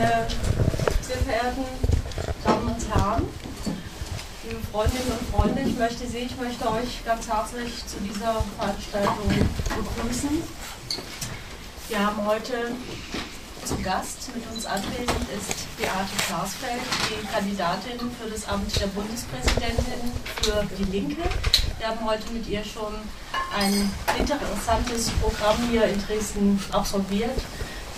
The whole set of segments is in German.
meine sehr verehrten Damen und Herren, liebe Freundinnen und Freunde, ich möchte Sie, ich möchte euch ganz herzlich zu dieser Veranstaltung begrüßen. Wir haben heute zu Gast mit uns anwesend ist Beate Klarsfeld, die Kandidatin für das Amt der Bundespräsidentin für die Linke. Wir haben heute mit ihr schon ein interessantes Programm hier in Dresden absolviert.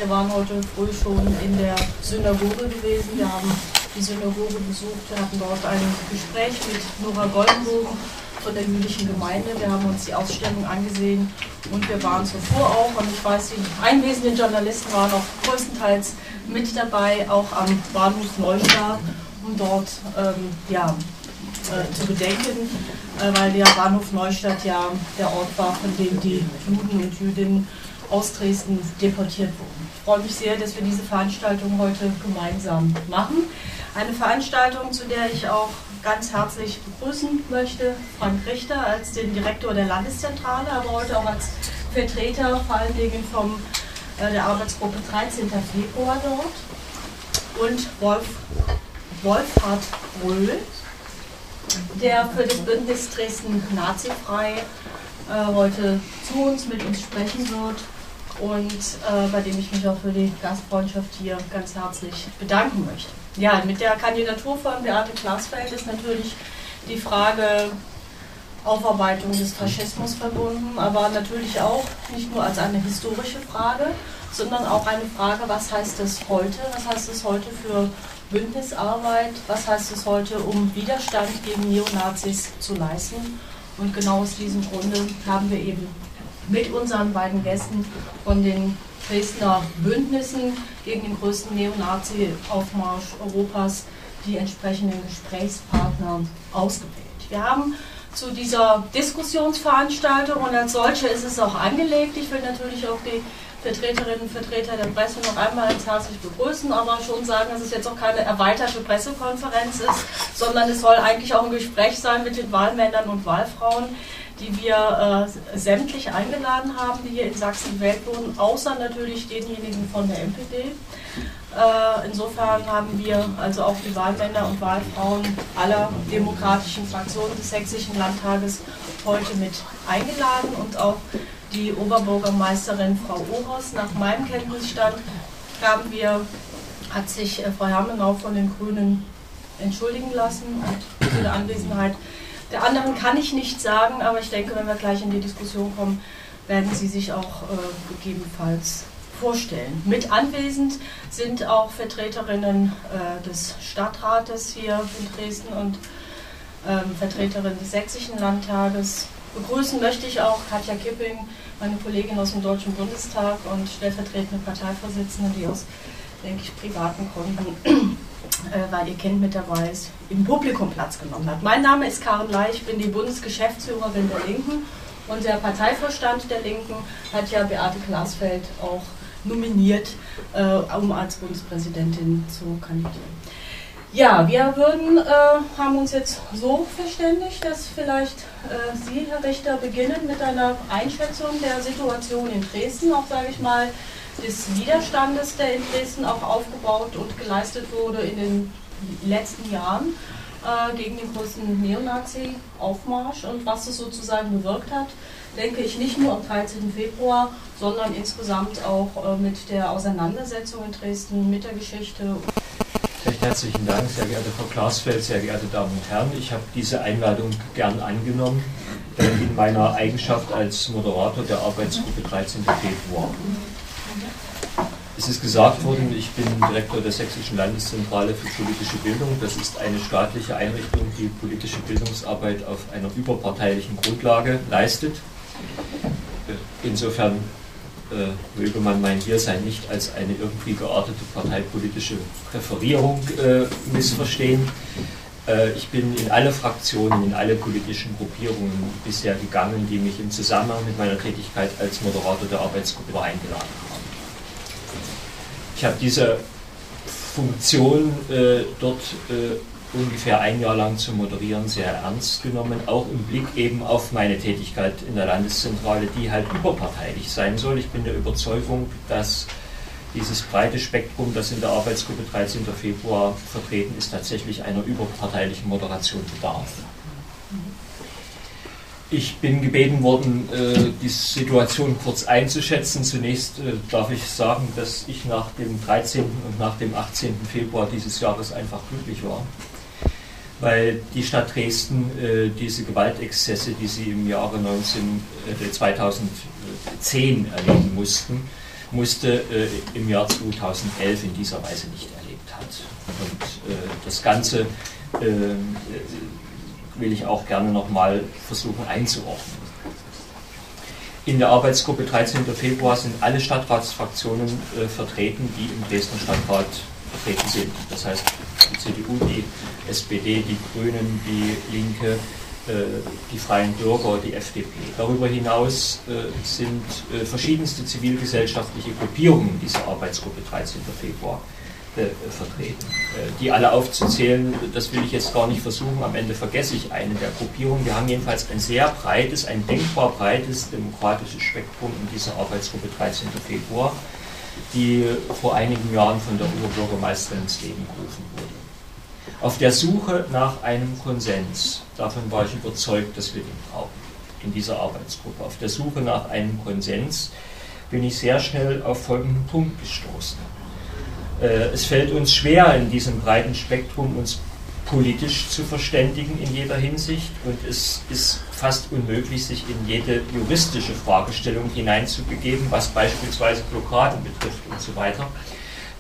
Wir waren heute früh schon in der Synagoge gewesen. Wir haben die Synagoge besucht. Wir hatten dort ein Gespräch mit Nora Goldenbogen von der jüdischen Gemeinde. Wir haben uns die Ausstellung angesehen und wir waren zuvor auch, und ich weiß, die einwesenden Journalisten waren auch größtenteils mit dabei, auch am Bahnhof Neustadt, um dort ähm, ja, äh, zu bedenken, äh, weil der Bahnhof Neustadt ja der Ort war, von dem die Juden und Jüdinnen aus Dresden deportiert wurden. Ich freue mich sehr, dass wir diese Veranstaltung heute gemeinsam machen. Eine Veranstaltung, zu der ich auch ganz herzlich begrüßen möchte, Frank Richter als den Direktor der Landeszentrale, aber heute auch als Vertreter vor allen Dingen vom, äh, der Arbeitsgruppe 13. Februar dort und Wolf, Wolfhard Bröhl, der für das Bündnis Dresden Nazifrei äh, heute zu uns, mit uns sprechen wird und äh, bei dem ich mich auch für die Gastfreundschaft hier ganz herzlich bedanken möchte. Ja, mit der Kandidatur von Beate Glasfeld ist natürlich die Frage Aufarbeitung des Faschismus verbunden, aber natürlich auch nicht nur als eine historische Frage, sondern auch eine Frage, was heißt es heute? Was heißt es heute für Bündnisarbeit? Was heißt es heute, um Widerstand gegen Neonazis zu leisten? Und genau aus diesem Grunde haben wir eben mit unseren beiden Gästen von den Dresdner Bündnissen gegen den größten Neonazi-Aufmarsch Europas die entsprechenden Gesprächspartner ausgewählt. Wir haben zu dieser Diskussionsveranstaltung und als solche ist es auch angelegt. Ich will natürlich auch die Vertreterinnen und Vertreter der Presse noch einmal ganz herzlich begrüßen, aber schon sagen, dass es jetzt auch keine erweiterte Pressekonferenz ist, sondern es soll eigentlich auch ein Gespräch sein mit den Wahlmännern und Wahlfrauen, die wir äh, sämtlich eingeladen haben, die hier in Sachsen gewählt wurden, außer natürlich denjenigen von der MPD. Äh, insofern haben wir also auch die Wahlmänner und Wahlfrauen aller demokratischen Fraktionen des Sächsischen Landtages heute mit eingeladen und auch die Oberbürgermeisterin Frau Ohers. Nach meinem Kenntnisstand haben wir, hat sich äh, Frau Hermenau von den Grünen entschuldigen lassen und die Anwesenheit der anderen kann ich nicht sagen, aber ich denke, wenn wir gleich in die Diskussion kommen, werden Sie sich auch äh, gegebenenfalls vorstellen. Mit anwesend sind auch Vertreterinnen äh, des Stadtrates hier in Dresden und ähm, Vertreterinnen des Sächsischen Landtages. Begrüßen möchte ich auch Katja Kipping, meine Kollegin aus dem Deutschen Bundestag und stellvertretende Parteivorsitzende, die aus, denke ich, privaten Gründen weil ihr Kind mit dabei ist, im Publikum Platz genommen hat. Mein Name ist Karen Leich, ich bin die Bundesgeschäftsführerin der Linken und der Parteivorstand der Linken hat ja Beate Glasfeld auch nominiert, äh, um als Bundespräsidentin zu kandidieren. Ja, wir würden, äh, haben uns jetzt so verständigt, dass vielleicht äh, Sie, Herr Richter, beginnen mit einer Einschätzung der Situation in Dresden, auch sage ich mal des Widerstandes, der in Dresden auch aufgebaut und geleistet wurde in den letzten Jahren äh, gegen den größten Neonazi-Aufmarsch und was es sozusagen bewirkt hat, denke ich nicht nur am 13. Februar, sondern insgesamt auch äh, mit der Auseinandersetzung in Dresden, mit der Geschichte. Recht herzlichen Dank, sehr geehrte Frau Glasfeld, sehr geehrte Damen und Herren. Ich habe diese Einladung gern angenommen in meiner Eigenschaft als Moderator der Arbeitsgruppe 13. Februar. Es ist gesagt worden, ich bin Direktor der Sächsischen Landeszentrale für politische Bildung. Das ist eine staatliche Einrichtung, die politische Bildungsarbeit auf einer überparteilichen Grundlage leistet. Insofern äh, möge man mein Hiersein nicht als eine irgendwie geartete parteipolitische Präferierung äh, missverstehen. Äh, ich bin in alle Fraktionen, in alle politischen Gruppierungen bisher gegangen, die mich im Zusammenhang mit meiner Tätigkeit als Moderator der Arbeitsgruppe eingeladen haben. Ich habe diese Funktion äh, dort äh, ungefähr ein Jahr lang zu moderieren sehr ernst genommen, auch im Blick eben auf meine Tätigkeit in der Landeszentrale, die halt überparteilich sein soll. Ich bin der Überzeugung, dass dieses breite Spektrum, das in der Arbeitsgruppe 13. Februar vertreten ist, tatsächlich einer überparteilichen Moderation bedarf. Ich bin gebeten worden, äh, die Situation kurz einzuschätzen. Zunächst äh, darf ich sagen, dass ich nach dem 13. und nach dem 18. Februar dieses Jahres einfach glücklich war, weil die Stadt Dresden äh, diese Gewaltexzesse, die sie im Jahre 19, 2010 erleben mussten, musste im Jahr 2011 in dieser Weise nicht erlebt hat. Und das Ganze will ich auch gerne nochmal versuchen einzuordnen. In der Arbeitsgruppe 13. Februar sind alle Stadtratsfraktionen äh, vertreten, die im Dresdner Stadtrat vertreten sind. Das heißt die CDU, die SPD, die Grünen, die Linke, äh, die Freien Bürger, die FDP. Darüber hinaus äh, sind äh, verschiedenste zivilgesellschaftliche Gruppierungen dieser Arbeitsgruppe 13. Februar vertreten. Äh, die alle aufzuzählen, das will ich jetzt gar nicht versuchen. Am Ende vergesse ich eine der Gruppierungen. Wir haben jedenfalls ein sehr breites, ein denkbar breites demokratisches Spektrum in dieser Arbeitsgruppe 13. Februar, die vor einigen Jahren von der Oberbürgermeisterin ins Leben gerufen wurde. Auf der Suche nach einem Konsens, davon war ich überzeugt, dass wir den brauchen in dieser Arbeitsgruppe. Auf der Suche nach einem Konsens bin ich sehr schnell auf folgenden Punkt gestoßen äh, es fällt uns schwer, in diesem breiten Spektrum uns politisch zu verständigen in jeder Hinsicht und es ist fast unmöglich, sich in jede juristische Fragestellung hineinzubegeben, was beispielsweise Blockaden betrifft und so weiter.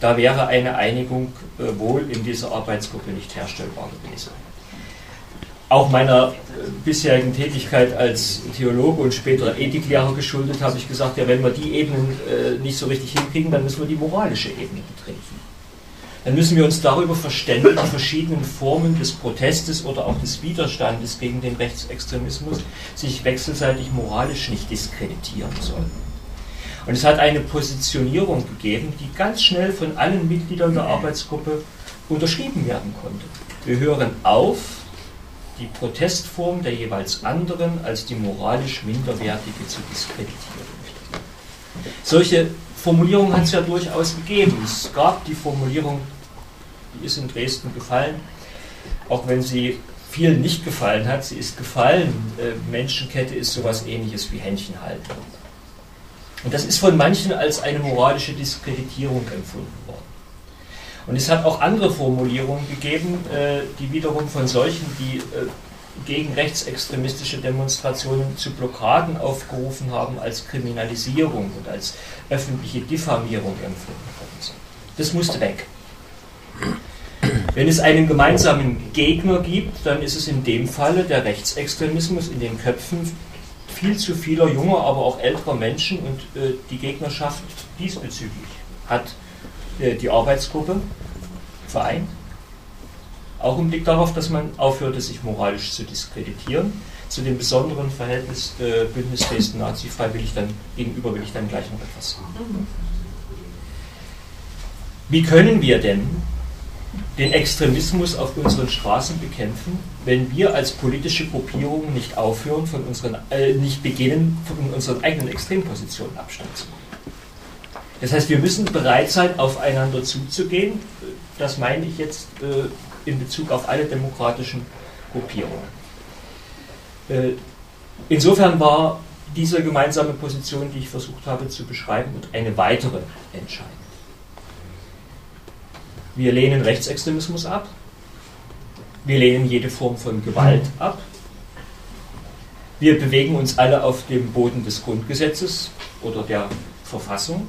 Da wäre eine Einigung äh, wohl in dieser Arbeitsgruppe nicht herstellbar gewesen. Auch meiner äh, bisherigen Tätigkeit als Theologe und späterer Ethiklehrer geschuldet, habe ich gesagt, ja, wenn wir die Ebenen äh, nicht so richtig hinkriegen, dann müssen wir die moralische Ebene betreten. Dann müssen wir uns darüber verständigen, die verschiedenen Formen des Protestes oder auch des Widerstandes gegen den Rechtsextremismus sich wechselseitig moralisch nicht diskreditieren sollen. Und es hat eine Positionierung gegeben, die ganz schnell von allen Mitgliedern der Arbeitsgruppe unterschrieben werden konnte. Wir hören auf, die Protestform der jeweils anderen als die moralisch minderwertige zu diskreditieren. Solche Formulierungen hat es ja durchaus gegeben. Es gab die Formulierung, die ist in Dresden gefallen, auch wenn sie vielen nicht gefallen hat, sie ist gefallen. Äh, Menschenkette ist sowas ähnliches wie Händchen halten. Und das ist von manchen als eine moralische Diskreditierung empfunden worden. Und es hat auch andere Formulierungen gegeben, äh, die wiederum von solchen, die äh, gegen rechtsextremistische Demonstrationen zu Blockaden aufgerufen haben, als Kriminalisierung und als öffentliche Diffamierung empfunden worden sind. Das musste weg. Wenn es einen gemeinsamen Gegner gibt, dann ist es in dem Falle der Rechtsextremismus in den Köpfen viel zu vieler junger, aber auch älterer Menschen und äh, die Gegnerschaft diesbezüglich hat äh, die Arbeitsgruppe vereint. Auch im Blick darauf, dass man aufhörte, sich moralisch zu diskreditieren. Zu dem besonderen Verhältnis äh, Bündnis Dresden Nazi-frei will ich dann gegenüber will ich dann gleich noch etwas sagen. Wie können wir denn den Extremismus auf unseren Straßen bekämpfen, wenn wir als politische Gruppierung nicht aufhören, von unseren, äh, nicht beginnen, von unseren eigenen Extrempositionen Abstand zu nehmen? Das heißt, wir müssen bereit sein, aufeinander zuzugehen. Das meine ich jetzt äh, in Bezug auf alle demokratischen Gruppierungen. Äh, insofern war diese gemeinsame Position, die ich versucht habe zu beschreiben, eine weitere entscheidend. Wir lehnen Rechtsextremismus ab. Wir lehnen jede Form von Gewalt ab. Wir bewegen uns alle auf dem Boden des Grundgesetzes oder der Verfassung.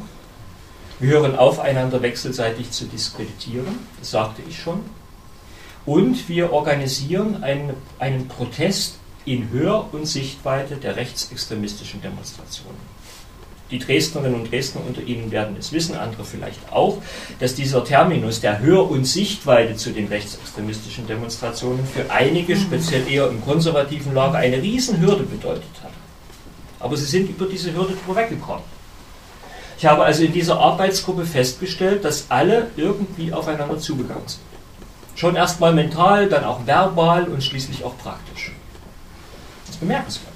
Wir hören auf, einander wechselseitig zu diskreditieren, das sagte ich schon. Und wir organisieren einen, einen Protest in Hör- und Sichtweite der rechtsextremistischen Demonstrationen. Die Dresdnerinnen und Dresdner unter Ihnen werden es wissen, andere vielleicht auch, dass dieser Terminus der Hör- und Sichtweite zu den rechtsextremistischen Demonstrationen für einige, speziell eher im konservativen Lager, eine Riesenhürde bedeutet hat. Aber sie sind über diese Hürde drüber weggekommen. Ich habe also in dieser Arbeitsgruppe festgestellt, dass alle irgendwie aufeinander zugegangen sind. Schon erstmal mental, dann auch verbal und schließlich auch praktisch. Das ist bemerkenswert.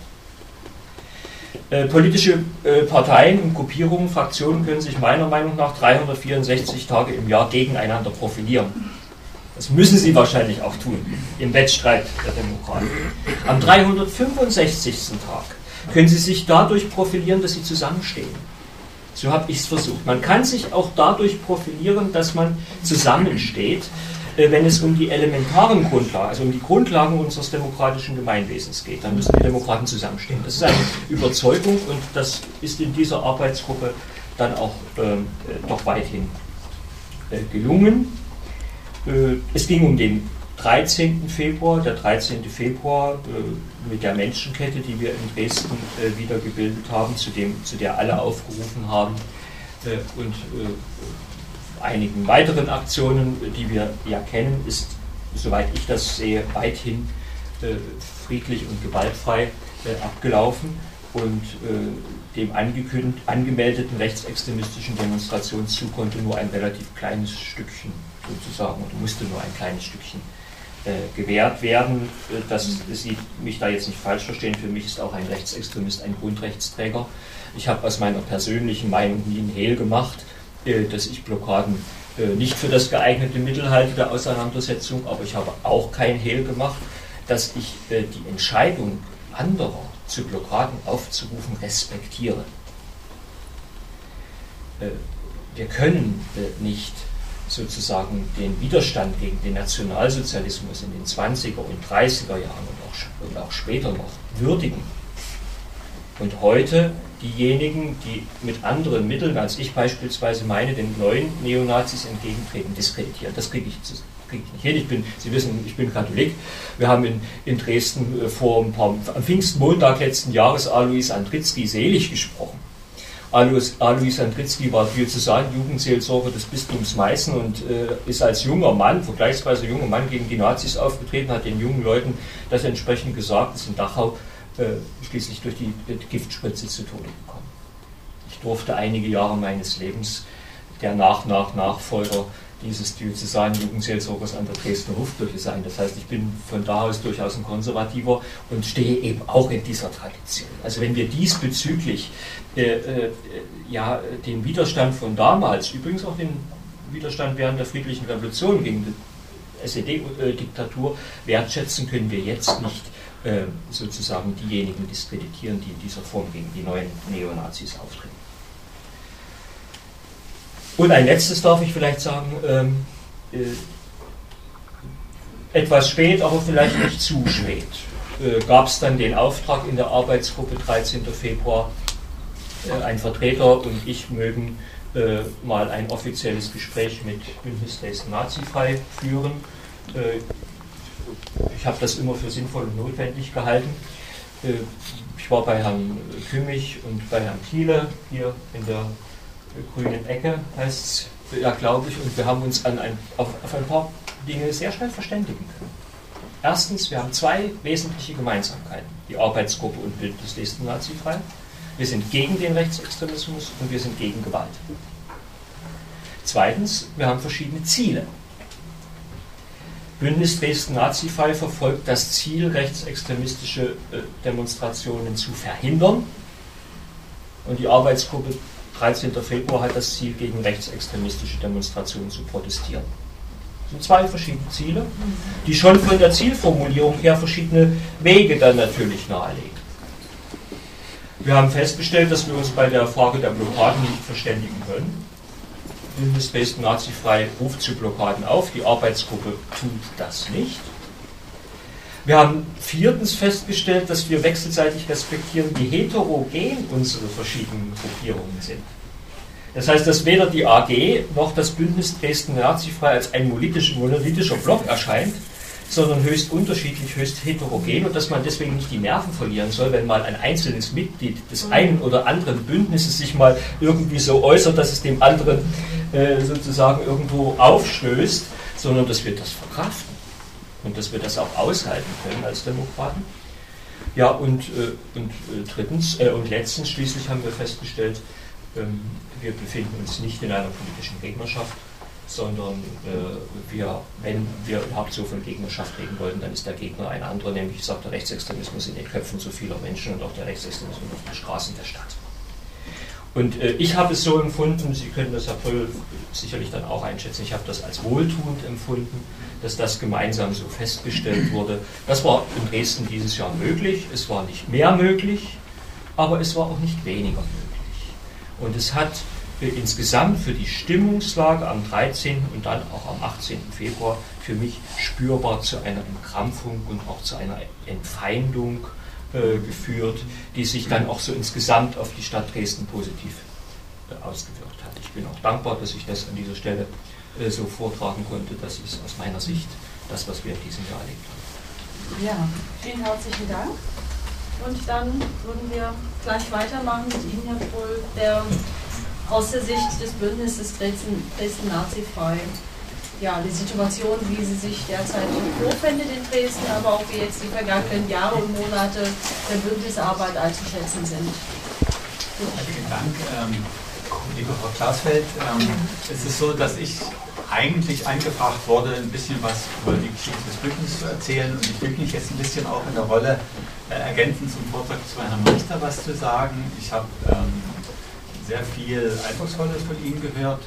Äh, politische äh, Parteien und Gruppierungen, Fraktionen können sich meiner Meinung nach 364 Tage im Jahr gegeneinander profilieren. Das müssen sie wahrscheinlich auch tun im Wettstreit der Demokraten. Am 365. Tag können sie sich dadurch profilieren, dass sie zusammenstehen. So habe ich es versucht. Man kann sich auch dadurch profilieren, dass man zusammensteht, wenn es um die elementaren Grundlagen, also um die Grundlagen unseres demokratischen Gemeinwesens geht. Dann müssen die Demokraten zusammenstehen. Das ist eine Überzeugung und das ist in dieser Arbeitsgruppe dann auch ähm, äh, doch weithin äh, gelungen. Äh, es ging um den 13. Februar, der 13. Februar äh, mit der Menschenkette, die wir in Dresden äh, wieder gebildet haben, zu, dem, zu der alle aufgerufen haben und einigen weiteren Aktionen, die wir ja kennen, ist, soweit ich das sehe, weithin friedlich und gewaltfrei abgelaufen und dem angemeldeten rechtsextremistischen Demonstrationszug konnte nur ein relativ kleines Stückchen sozusagen oder musste nur ein kleines Stückchen äh, gewährt werden. Äh, das Sie mich da jetzt nicht falsch verstehen, für mich ist auch ein Rechtsextremist ein Grundrechtsträger. Ich habe aus meiner persönlichen Meinung nie ein Hehl gemacht, äh, dass ich Blockaden äh, nicht für das geeignete Mittel halte der Auseinandersetzung, aber ich habe auch kein Hehl gemacht, dass ich äh, die Entscheidung anderer zu Blockaden aufzurufen respektiere. Äh, wir können nicht sozusagen den Widerstand gegen den Nationalsozialismus in den 20er und 30er Jahren und auch später noch würdigen. Und heute diejenigen, die mit anderen Mitteln als ich beispielsweise meine, den neuen Neonazis entgegentreten, diskreditieren. Das kriege ich, krieg ich nicht hin. Ich bin, Sie wissen, ich bin Katholik. Wir haben in, in Dresden äh, vor ein paar, am Pfingstmontag letzten Jahres Alois Andritzky selig gesprochen. Alois, Alois Andritzky war Diözesan-Jugendseelsorger des Bistums Meißen und äh, ist als junger Mann, vergleichsweise junger Mann, gegen die Nazis aufgetreten, hat den jungen Leuten das entsprechend gesagt, ist in Dachau schließlich durch die, Giftspritze zu Tode gekommen. Ich durfte einige Jahre meines Lebens der Nach-Nach-Nachfolger dieses Diözesan-Jugendseelsorgers an der Dresdner Hofkirche sein. Das heißt, ich bin von da aus durchaus ein Konservativer und stehe eben auch in dieser Tradition. Also wenn wir diesbezüglich äh, äh, ja, den Widerstand von damals, übrigens auch den Widerstand während der friedlichen Revolution gegen die SED-Diktatur wertschätzen, können wir jetzt nicht äh, sozusagen diejenigen diskreditieren, die in dieser Form gegen die neuen Neonazis auftreten. Und ein letztes darf ich vielleicht sagen, ähm, äh, etwas spät, aber vielleicht nicht zu spät, äh, gab es dann den Auftrag in der Arbeitsgruppe 13. Februar, äh, ein Vertreter und ich mögen äh, mal ein offizielles Gespräch mit Bündnis Dresden Nazifrei führen. Äh, ich habe das immer für sinnvoll und notwendig gehalten. Äh, ich war bei Herrn Kümmich und bei Herrn Thiele hier in der grünen Ecke, heißt es, ja, glaube ich, und wir haben uns an ein, auf, auf ein paar Dinge sehr schnell verständigen können. Erstens, wir haben zwei wesentliche Gemeinsamkeiten, die Arbeitsgruppe und Bündnis Dresden Nazifrei. Wir sind gegen den Rechtsextremismus und wir sind gegen Gewalt. Zweitens, wir haben verschiedene Ziele. Bündnis Dresden Nazifrei verfolgt das Ziel, rechtsextremistische äh, Demonstrationen zu verhindern. Und die Arbeitsgruppe 13. Februar hat das Ziel, gegen rechtsextremistische Demonstrationen zu protestieren. Das sind zwei verschiedene Ziele, die schon von der Zielformulierung her verschiedene Wege dann natürlich nahelegen. Wir haben festgestellt, dass wir uns bei der Frage der Blockaden nicht verständigen können. Bundeswesten Nazifrei ruft zu Blockaden auf, die Arbeitsgruppe tut das nicht. Wir haben viertens festgestellt, dass wir wechselseitig respektieren, wie heterogen unsere verschiedenen Gruppierungen sind. Das heißt, dass weder die AG noch das Bündnis Dresden Nazifrei als ein monolithischer Block erscheint, sondern höchst unterschiedlich, höchst heterogen und dass man deswegen nicht die Nerven verlieren soll, wenn mal ein einzelnes Mitglied des einen oder anderen Bündnisses sich mal irgendwie so äußert, dass es dem anderen äh, sozusagen irgendwo aufstößt, sondern dass wir das verkraften und dass wir das auch aushalten können als Demokraten. Ja, und, äh, und äh, drittens äh, und letztens schließlich haben wir festgestellt, ähm, wir befinden uns nicht in einer politischen Gegnerschaft, sondern äh, wir, wenn wir überhaupt so von Gegnerschaft reden wollten, dann ist der Gegner ein anderer, nämlich sagt der Rechtsextremismus in den Köpfen so vieler Menschen und auch der Rechtsextremismus auf den Straßen der Stadt. Und äh, ich habe es so empfunden, Sie können das, Herr Pröll, sicherlich dann auch einschätzen, ich habe das als wohltuend empfunden, dass das gemeinsam so festgestellt wurde. Das war in Dresden dieses Jahr möglich, es war nicht mehr möglich, aber es war auch nicht weniger möglich. Und es hat äh, insgesamt für die Stimmungslage am 13. und dann auch am 18. Februar für mich spürbar zu einer Entkrampfung und auch zu einer Entfeindung äh, geführt, die sich dann auch so insgesamt auf die Stadt Dresden positiv äh, ausgewirkt hat. Ich bin auch dankbar, dass ich das an dieser Stelle äh, so vortragen konnte. Das ist aus meiner Sicht das, was wir in diesem Jahr erlebt haben. Ja, vielen herzlichen Dank. Und dann würden wir gleich weitermachen mit Ihnen, Herr Pohl, der aus der Sicht des Bündnisses Dresden, Dresden Nazifrei ja, die Situation, wie sie sich derzeit vorfindet in Dresden, aber auch wie jetzt die vergangenen Jahre und Monate der Bündnisarbeit einzuschätzen sind. Vielen Dank, ähm, liebe Frau Klaasfeld. Ähm, es ist so, dass ich eigentlich eingefragt wurde, ein bisschen was über die Geschichte des Bündnisses zu erzählen und ich will mich jetzt ein bisschen auch in der Rolle äh, ergänzend zum Vortrag zu Herrn Richter was zu sagen. Ich habe ähm, sehr viel Eindrucksvolles von Ihnen gehört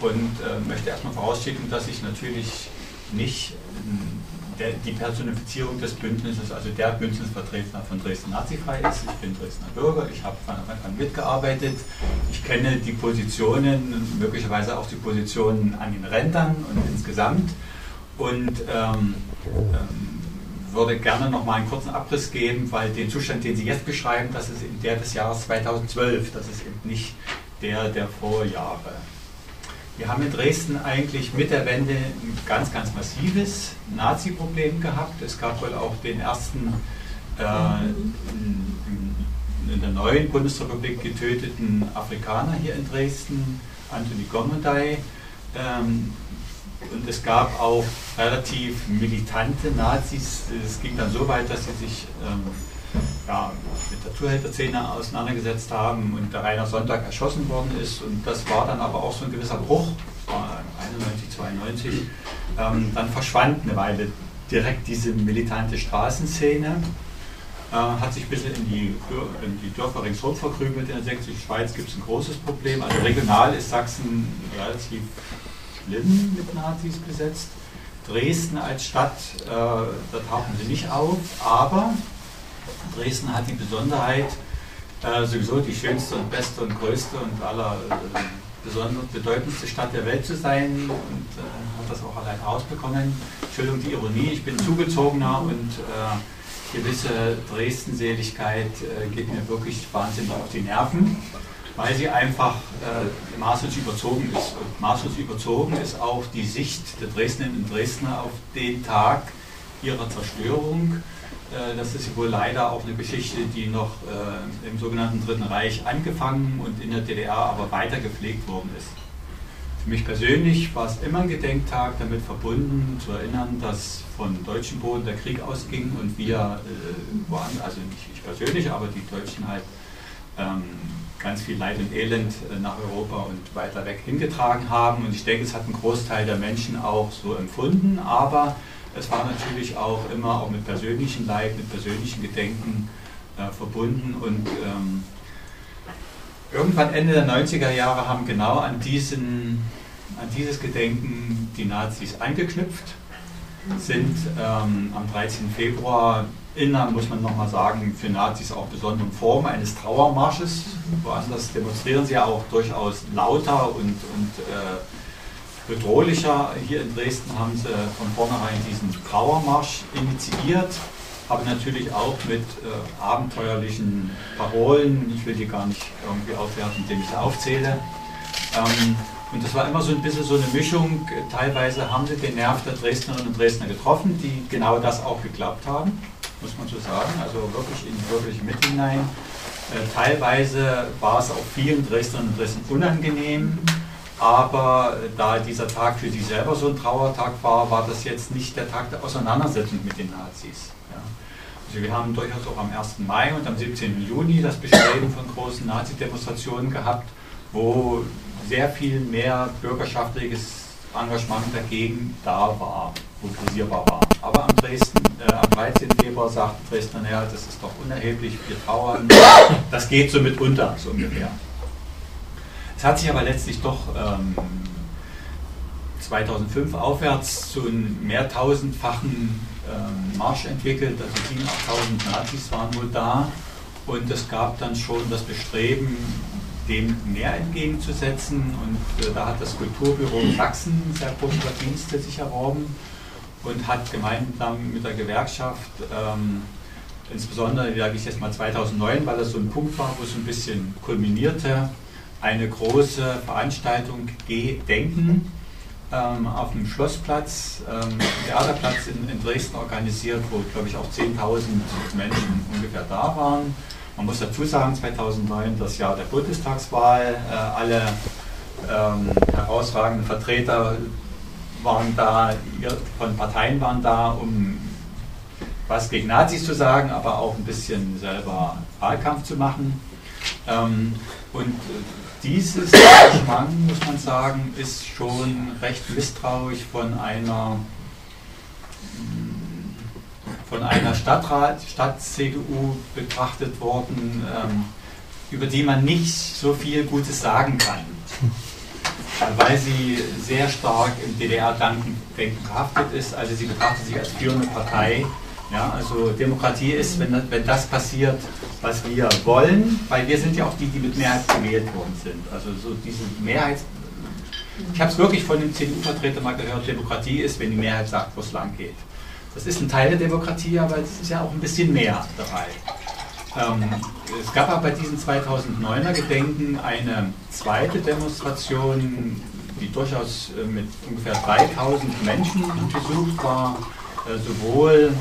und äh, möchte erstmal vorausschicken, dass ich natürlich nicht äh, die Personifizierung des Bündnisses, also der Bündnisvertreter von Dresden nazifrei ist. Ich bin Dresdner Bürger, ich habe von Anfang an mitgearbeitet. Ich kenne die Positionen, möglicherweise auch die Positionen an den Rändern und insgesamt. Und ähm, ähm, würde gerne noch mal einen kurzen Abriss geben, weil den Zustand, den Sie jetzt beschreiben, das ist eben der des Jahres 2012, das ist eben nicht der der Vorjahre. Wir haben in Dresden eigentlich mit der Wende ein ganz, ganz massives Nazi-Problem gehabt. Es gab wohl auch den ersten äh, in der neuen Bundesrepublik getöteten Afrikaner hier in Dresden, Anthony Gomondai. Ähm, und es gab auch relativ militante Nazis. Es ging dann so weit, dass sie sich ähm, ja, mit der Tourhälterszene auseinandergesetzt haben und der Rainer Sonntag erschossen worden ist. Und das war dann aber auch so ein gewisser Bruch, das war 91, 92. Ähm, dann verschwand eine Weile direkt diese militante Straßenszene, äh, hat sich ein bisschen in die, in die Dörfer ringsherum verkrümelt. In der sächsischen Schweiz gibt es ein großes Problem. Also regional ist Sachsen relativ schlimm mit Nazis besetzt. Dresden als Stadt, äh, da tauchen sie nicht auf, aber Dresden hat die Besonderheit, äh, sowieso die schönste und beste und größte und aller äh, bedeutendste Stadt der Welt zu sein und äh, hat das auch allein rausbekommen. Entschuldigung die Ironie, ich bin zugezogener und äh, gewisse Dresden-Seligkeit äh, geht mir wirklich wahnsinnig auf die Nerven, weil sie einfach äh, maßlos überzogen ist. Und maßlos überzogen ist auch die Sicht der Dresdnerinnen und Dresdner auf den Tag ihrer Zerstörung äh, das ist wohl leider auch eine Geschichte, die noch äh, im sogenannten Dritten Reich angefangen und in der DDR aber weiter gepflegt worden ist. Für mich persönlich war es immer ein Gedenktag damit verbunden, zu erinnern, dass von deutschem Boden der Krieg ausging und wir, äh, also nicht ich persönlich, aber die Deutschen halt ähm, ganz viel Leid und Elend äh, nach Europa und weiter weg hingetragen haben. Und ich denke, es hat ein Großteil der Menschen auch so empfunden, aber es war natürlich auch immer auch mit persönlichem Leid, mit persönlichen Gedenken äh, verbunden und ähm, irgendwann Ende der 90er Jahre haben genau an, diesen, an dieses Gedenken die Nazis angeknüpft, sind ähm, am 13. Februar in einer, muss man nochmal sagen, für Nazis auch besonderen Form eines Trauermarsches. Woanders demonstrieren sie ja auch durchaus lauter und, und äh, bedrohlicher. Hier in Dresden haben sie von vornherein diesen Trauermarsch initiiert, aber natürlich auch mit äh, abenteuerlichen Parolen. Ich will die gar nicht irgendwie aufwerten, indem ich sie aufzähle. Ähm, und das war immer so ein bisschen so eine Mischung. Teilweise haben sie den Nerv der Dresdnerinnen und Dresdner getroffen, die genau das auch geglaubt haben, muss man so sagen. Also wirklich in wirklich mit hinein. Äh, teilweise war es auch vielen Dresdnerinnen und Dresdnern unangenehm aber da dieser Tag für sie selber so ein Trauertag war, war das jetzt nicht der Tag der Auseinandersetzung mit den Nazis. Ja. Also wir haben durchaus auch am 1. Mai und am 17. Juni das Bestreben von großen Nazi-Demonstrationen gehabt, wo sehr viel mehr bürgerschaftliches Engagement dagegen da war, mobilisierbar war. Aber am, Dresden, äh, am 13. Februar sagte Dresdner, naja, das ist doch unerheblich, wir trauern. Das geht so mitunter, so ungefähr. Es hat sich aber letztlich doch ähm, 2005 aufwärts zu einem mehrtausendfachen ähm, Marsch entwickelt. Also 7.000, 8.000 Nazis waren wohl da. Und es gab dann schon das Bestreben, dem mehr entgegenzusetzen. Und äh, da hat das Kulturbüro Sachsen sehr große Verdienste sich erworben und hat gemeinsam mit der Gewerkschaft, ähm, insbesondere, sage ich jetzt mal 2009, weil das so ein Punkt war, wo es ein bisschen kulminierte, eine große Veranstaltung Denken ähm, auf dem Schlossplatz, ähm, Theaterplatz in, in, Dresden organisiert, wo, glaube ich, auch 10.000 Menschen ungefähr da waren. Man muss dazu sagen, 2009 das Jahr der Bundestagswahl, äh, alle ähm, herausragenden Vertreter waren da, von Parteien waren da, um was gegen Nazis zu sagen, aber auch ein bisschen selber Wahlkampf zu machen. Ähm, und dieses Engagement, muss man sagen, ist schon recht misstrauisch von einer von einer Stadtrat, Stadt-CDU betrachtet worden, ähm, über die man nicht so viel Gutes sagen kann, weil sie sehr stark im DDR-Denken verhaftet ist. Also sie betrachtet sich als führende Partei. Ja, also Demokratie ist, wenn das, wenn das passiert, was wir wollen, weil wir sind ja auch die, die mit Mehrheit gewählt worden sind. Also so diese Mehrheit. Ich habe es wirklich von dem CDU-Vertreter mal gehört, Demokratie ist, wenn die Mehrheit sagt, wo es lang geht. Das ist ein Teil der Demokratie, aber es ist ja auch ein bisschen mehr dabei. Ähm, es gab aber bei diesen 2009er Gedenken eine zweite Demonstration, die durchaus äh, mit ungefähr 3000 Menschen besucht war, äh, sowohl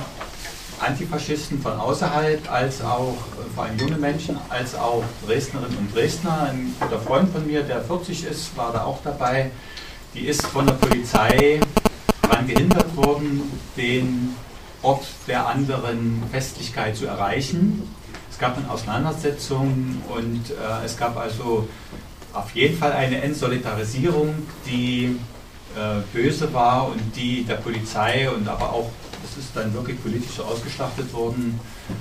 Antifaschisten von außerhalb als auch äh, vor allem junge Menschen, als auch Dresdnerinnen und Dresdner. Ein guter Freund von mir, der 40 ist, war da auch dabei. Die ist von der Polizei daran gehindert worden, den Ort der anderen Festlichkeit zu erreichen. Es gab dann Auseinandersetzungen und äh, es gab also auf jeden Fall eine Entsolidarisierung, die äh, böse war und die der Polizei und aber auch, das ist dann wirklich politisch so ausgeschlachtet worden.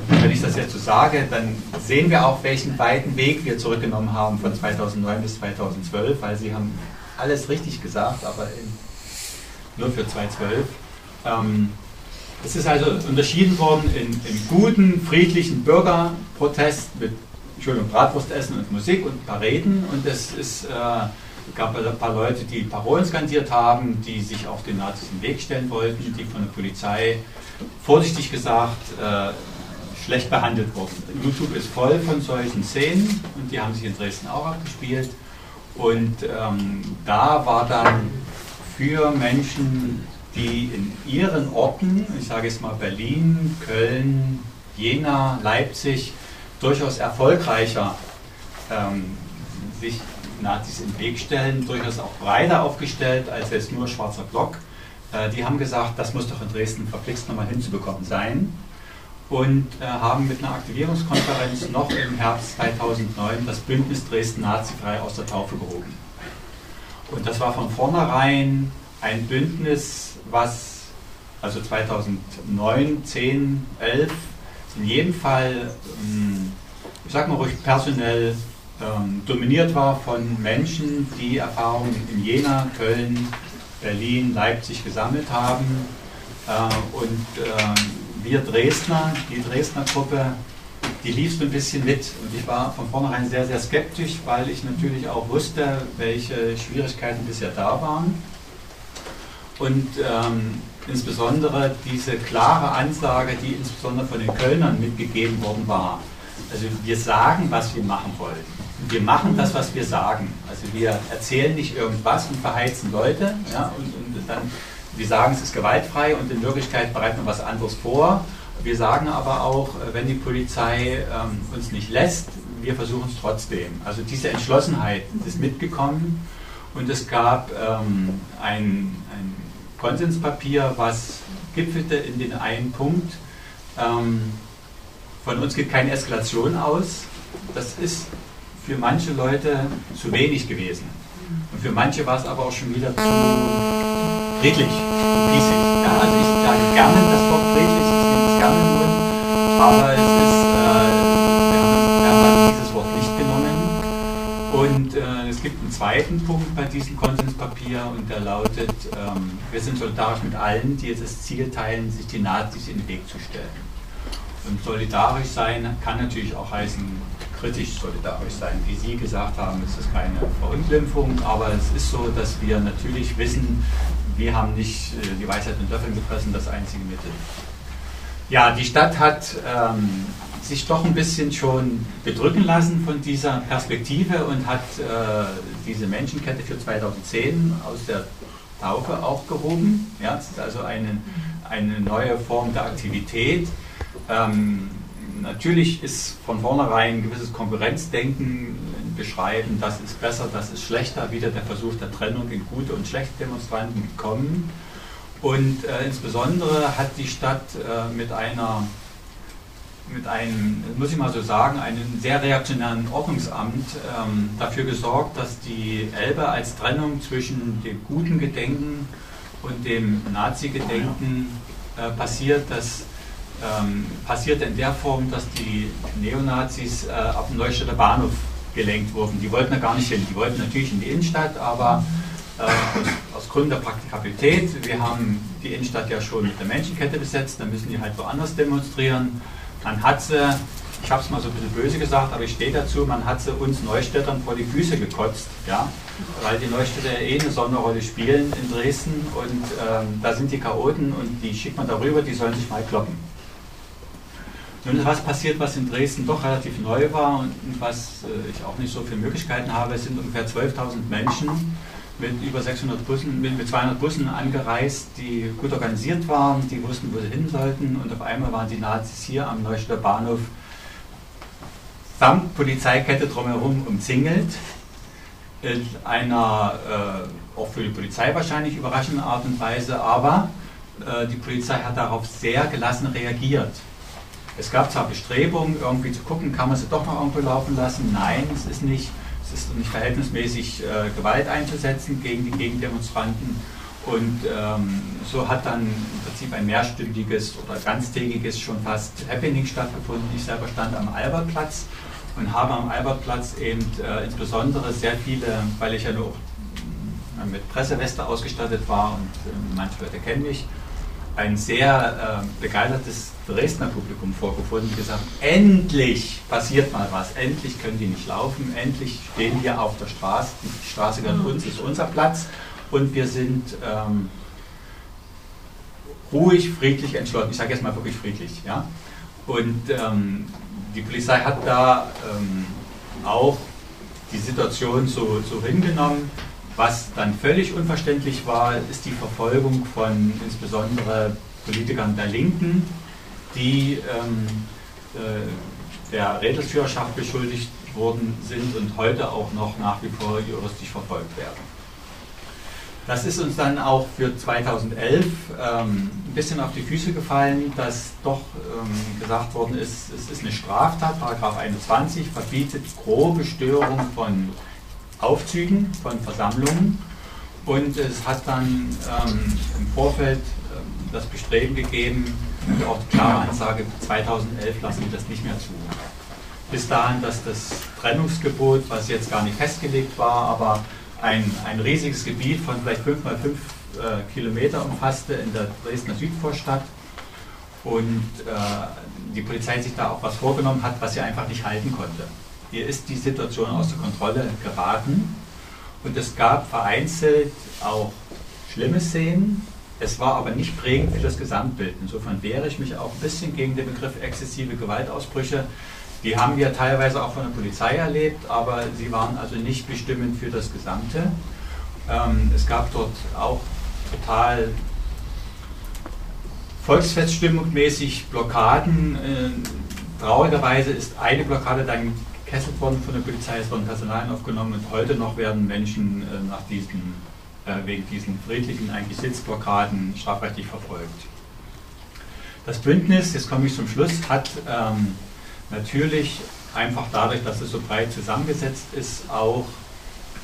Wenn ich das jetzt so sage, dann sehen wir auch, welchen weiten Weg wir zurückgenommen haben von 2009 bis 2012, weil Sie haben alles richtig gesagt, aber in nur für 2012. Ähm, es ist also unterschieden worden in, in guten, friedlichen Bürgerprotest mit schönem Bratwurstessen und Musik und ein paar Reden. Und es ist, äh, gab ein paar Leute, die Parolen skandiert haben, die sich auf den Nazis im Weg stellen wollten, die von der Polizei, vorsichtig gesagt, äh, schlecht behandelt wurden. YouTube ist voll von solchen Szenen und die haben sich in Dresden auch abgespielt. Und ähm, da war dann für Menschen, die in ihren Orten, ich sage jetzt mal Berlin, Köln, Jena, Leipzig, durchaus erfolgreicher ähm, sich Nazis im Weg stellen, durchaus auch breiter aufgestellt als jetzt nur schwarzer Block. Äh, die haben gesagt, das muss doch in Dresden verpflichtend nochmal hinzubekommen sein und äh, haben mit einer Aktivierungskonferenz noch im Herbst 2009 das Bündnis Dresden nazifrei aus der Taufe gehoben. Und das war von vornherein ein Bündnis, was also 2009, 10, 11 in jedem Fall, ähm, ich sag mal ruhig personell ähm, dominiert war von Menschen, die Erfahrungen in Jena, Köln, Berlin, Leipzig gesammelt haben. Äh, und äh, wir Dresdner, die Dresdner Gruppe, die lief so ein bisschen mit. Und ich war von vornherein sehr, sehr skeptisch, weil ich natürlich auch wusste, welche Schwierigkeiten bisher da waren. Und ähm, insbesondere diese klare Ansage, die insbesondere von den Kölnern mitgegeben worden war. Also wir sagen, was wir machen wollen. Wir machen das, was wir sagen. Also wir erzählen nicht irgendwas und verheizen Leute. Ja, und, und dann, wir sagen, es ist gewaltfrei und in Wirklichkeit bereiten wir was anderes vor wir sagen aber auch, äh, wenn die Polizei ähm, uns nicht lässt, wir versuchen es trotzdem. Also diese Entschlossenheit ist mitgekommen und es gab ähm, ein, ein, Konsenspapier, was gipfelte in den einen Punkt, ähm, von uns geht keine Eskalation aus. Das ist für manche Leute zu wenig gewesen. Und für manche war es aber auch schon wieder zu friedlich, pießig. Ja, also ich sage gerne das Wort friedlich, den Mund, aber es ist, äh, wir, haben, wir also dieses Wort nicht genommen. Und äh, es gibt einen zweiten Punkt bei diesem Konsenspapier und der lautet, ähm, wir sind solidarisch mit allen, die jetzt das Ziel teilen, sich die Nazis in den Weg zu stellen. Und solidarisch sein kann natürlich auch heißen, kritisch solidarisch sein. Wie Sie gesagt haben, ist das keine Verunglimpfung, aber es ist so, dass wir natürlich wissen, wir haben nicht äh, die Weisheit mit Löffeln gefressen, das einzige Mittel. Ja, die Stadt hat ähm, sich doch ein bisschen schon bedrücken lassen von dieser Perspektive und hat äh, diese Menschenkette für 2010 aus der Taufe auch gehoben. Ja, es ist also eine, eine neue Form der Aktivität. Ähm, natürlich ist von vornherein ein gewisses Konkurrenzdenken beschreiben, das ist besser, das ist schlechter, wieder der Versuch der Trennung in gute und schlechte Demonstranten gekommen. Und äh, insbesondere hat die Stadt äh, mit einer, mit einem, muss ich mal so sagen, einem sehr reaktionären Ordnungsamt ähm, dafür gesorgt, dass die Elbe als Trennung zwischen dem guten Gedenken und dem Nazi-Gedenken äh, passiert, dass ähm, passierte in der Form, dass die Neonazis äh, auf dem Neustädter Bahnhof gelenkt wurden. Die wollten da gar nicht hin. Die wollten natürlich in die Innenstadt, aber äh, aus, Gründen der Praktikabilität, wir haben die Innenstadt ja schon mit der Menschenkette besetzt, dann müssen die halt woanders demonstrieren. Man hat sie, ich habe es mal so ein bisschen böse gesagt, aber ich stehe dazu, man hat sie uns Neustädtern vor die Füße gekotzt, ja, weil die Neustädter eh eine Sonderrolle spielen in Dresden und ähm, da sind die Chaoten und die schickt man darüber, die sollen sich mal kloppen. Nun ist was passiert, was in Dresden doch relativ neu war und was äh, ich auch nicht so viele Möglichkeiten habe. Es sind ungefähr 12.000 Menschen mit über 600 Bussen, mit, mit 200 Bussen angereist, die gut organisiert waren, die wussten, wo sie hin sollten und auf einmal waren die Nazis hier am Neustädter Bahnhof samt Polizeikette drumherum umzingelt. In einer äh, auch für die Polizei wahrscheinlich überraschenden Art und Weise, aber äh, die Polizei hat darauf sehr gelassen reagiert. Es gab zwar Bestrebungen, irgendwie zu gucken, kann man sie doch noch irgendwo laufen lassen. Nein, es ist nicht, ist nicht verhältnismäßig äh, Gewalt einzusetzen gegen die Gegendemonstranten. Und ähm, so hat dann im Prinzip ein mehrstündiges oder ganztägiges schon fast Happening stattgefunden. Ich selber stand am Albertplatz und habe am Albertplatz eben äh, insbesondere sehr viele, weil ich ja nur äh, mit Presseweste ausgestattet war und äh, manche Leute kennen mich, ein sehr äh, begeistertes Dresdner Publikum vorgefunden, die gesagt, endlich passiert mal was, endlich können die nicht laufen, endlich stehen wir auf der Straße, die Straße gehört uns, ist unser Platz und wir sind ähm, ruhig, friedlich, entschlossen. Ich sage jetzt mal wirklich friedlich. Ja? Und ähm, die Polizei hat da ähm, auch die Situation so, so hingenommen. Was dann völlig unverständlich war, ist die Verfolgung von insbesondere Politikern der Linken, die ähm, äh, der Rädelsführerschaft beschuldigt worden sind und heute auch noch nach wie vor juristisch verfolgt werden. Das ist uns dann auch für 2011 ähm, ein bisschen auf die Füße gefallen, dass doch ähm, gesagt worden ist, es ist eine Straftat, Paragraph 21 verbietet grobe Störung von Aufzügen, von Versammlungen und es hat dann ähm, im Vorfeld ähm, das Bestreben gegeben, und auch die klare Ansage, 2011 lassen wir das nicht mehr zu. Bis dahin, dass das Trennungsgebot, was jetzt gar nicht festgelegt war, aber ein, ein riesiges Gebiet von vielleicht 5 mal 5 äh, Kilometer umfasste in der Dresdner Südvorstadt und äh, die Polizei sich da auch was vorgenommen hat, was sie einfach nicht halten konnte. Hier ist die Situation außer Kontrolle geraten und es gab vereinzelt auch schlimme Szenen, es war aber nicht prägend für das Gesamtbild. Insofern wehre ich mich auch ein bisschen gegen den Begriff exzessive Gewaltausbrüche. Die haben wir teilweise auch von der Polizei erlebt, aber sie waren also nicht bestimmend für das Gesamte. Ähm, es gab dort auch total volksfeststimmungsmäßig Blockaden. Äh, traurigerweise ist eine Blockade dann gekesselt worden von der Polizei, es wurden Personalien aufgenommen und heute noch werden Menschen äh, nach diesen äh, wegen diesen friedlichen eigentlich Sitzblockaden strafrechtlich verfolgt. Das Bündnis, jetzt komme ich zum Schluss, hat ähm, natürlich einfach dadurch, dass es so breit zusammengesetzt ist, auch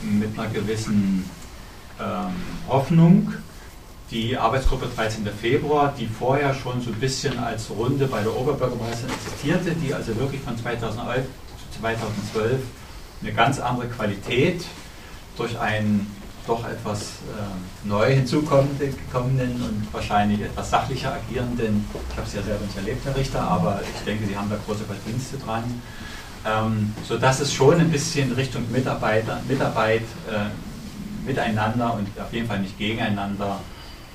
mit einer gewissen ähm, Hoffnung die Arbeitsgruppe 13. Februar, die vorher schon so ein bisschen als Runde bei der Oberbürgermeisterin existierte, die also wirklich von 2011 zu 2012 eine ganz andere Qualität durch einen doch etwas äh, neu hinzukommenden und wahrscheinlich etwas sachlicher agierenden, ich habe es ja selber nicht erlebt, Herr Richter, aber ich denke, Sie haben da große Verdienste dran, ähm, sodass es schon ein bisschen Richtung Mitarbeiter, Mitarbeit äh, miteinander und auf jeden Fall nicht gegeneinander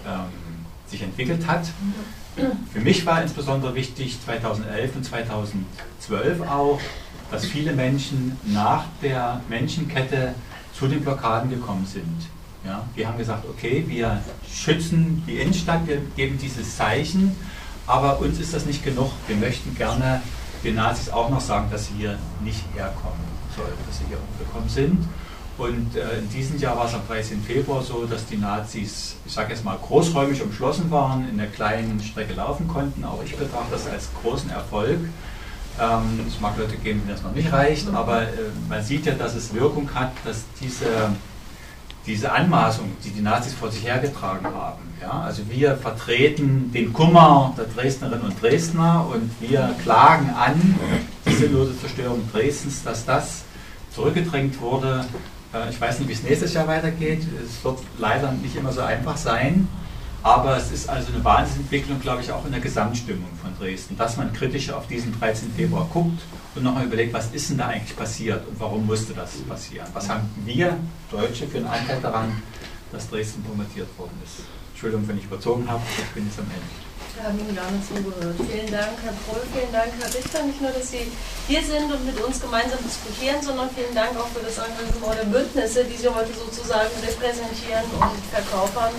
ähm, sich entwickelt hat. Für mich war insbesondere wichtig 2011 und 2012 auch, dass viele Menschen nach der Menschenkette zu den Blockaden gekommen sind. Ja, wir haben gesagt, okay, wir schützen die Innenstadt, wir geben dieses Zeichen, aber uns ist das nicht genug. Wir möchten gerne den Nazis auch noch sagen, dass sie hier nicht herkommen sollen, dass sie hier umgekommen sind. Und äh, in diesem Jahr war es am 13. Februar so, dass die Nazis, ich sage jetzt mal, großräumig umschlossen waren, in der kleinen Strecke laufen konnten. Auch ich betrachte das als großen Erfolg. Ähm, es mag Leute geben, denen das noch nicht reicht, aber äh, man sieht ja, dass es Wirkung hat, dass diese, diese Anmaßung, die die Nazis vor sich hergetragen haben, ja, also wir vertreten den Kummer der Dresdnerinnen und Dresdner und wir klagen an die sinnlose Zerstörung Dresdens, dass das zurückgedrängt wurde. Äh, ich weiß nicht, wie es nächstes Jahr weitergeht. Es wird leider nicht immer so einfach sein. Aber es ist also eine Wahnsinnsentwicklung, glaube ich, auch in der Gesamtstimmung von Dresden, dass man kritisch auf diesen 13. Februar guckt und nochmal überlegt, was ist denn da eigentlich passiert und warum musste das passieren? Was haben wir Deutsche für einen Anteil daran, dass Dresden bombardiert worden ist? Entschuldigung, wenn ich überzogen habe, ich bin jetzt am Ende. Wir haben Ihnen gerne zugehört. Vielen Dank, Herr Proll, vielen Dank, Herr Richter. Nicht nur, dass Sie hier sind und mit uns gemeinsam diskutieren, sondern vielen Dank auch für das Engagement der Bündnisse, die Sie heute sozusagen repräsentieren und verkörpern.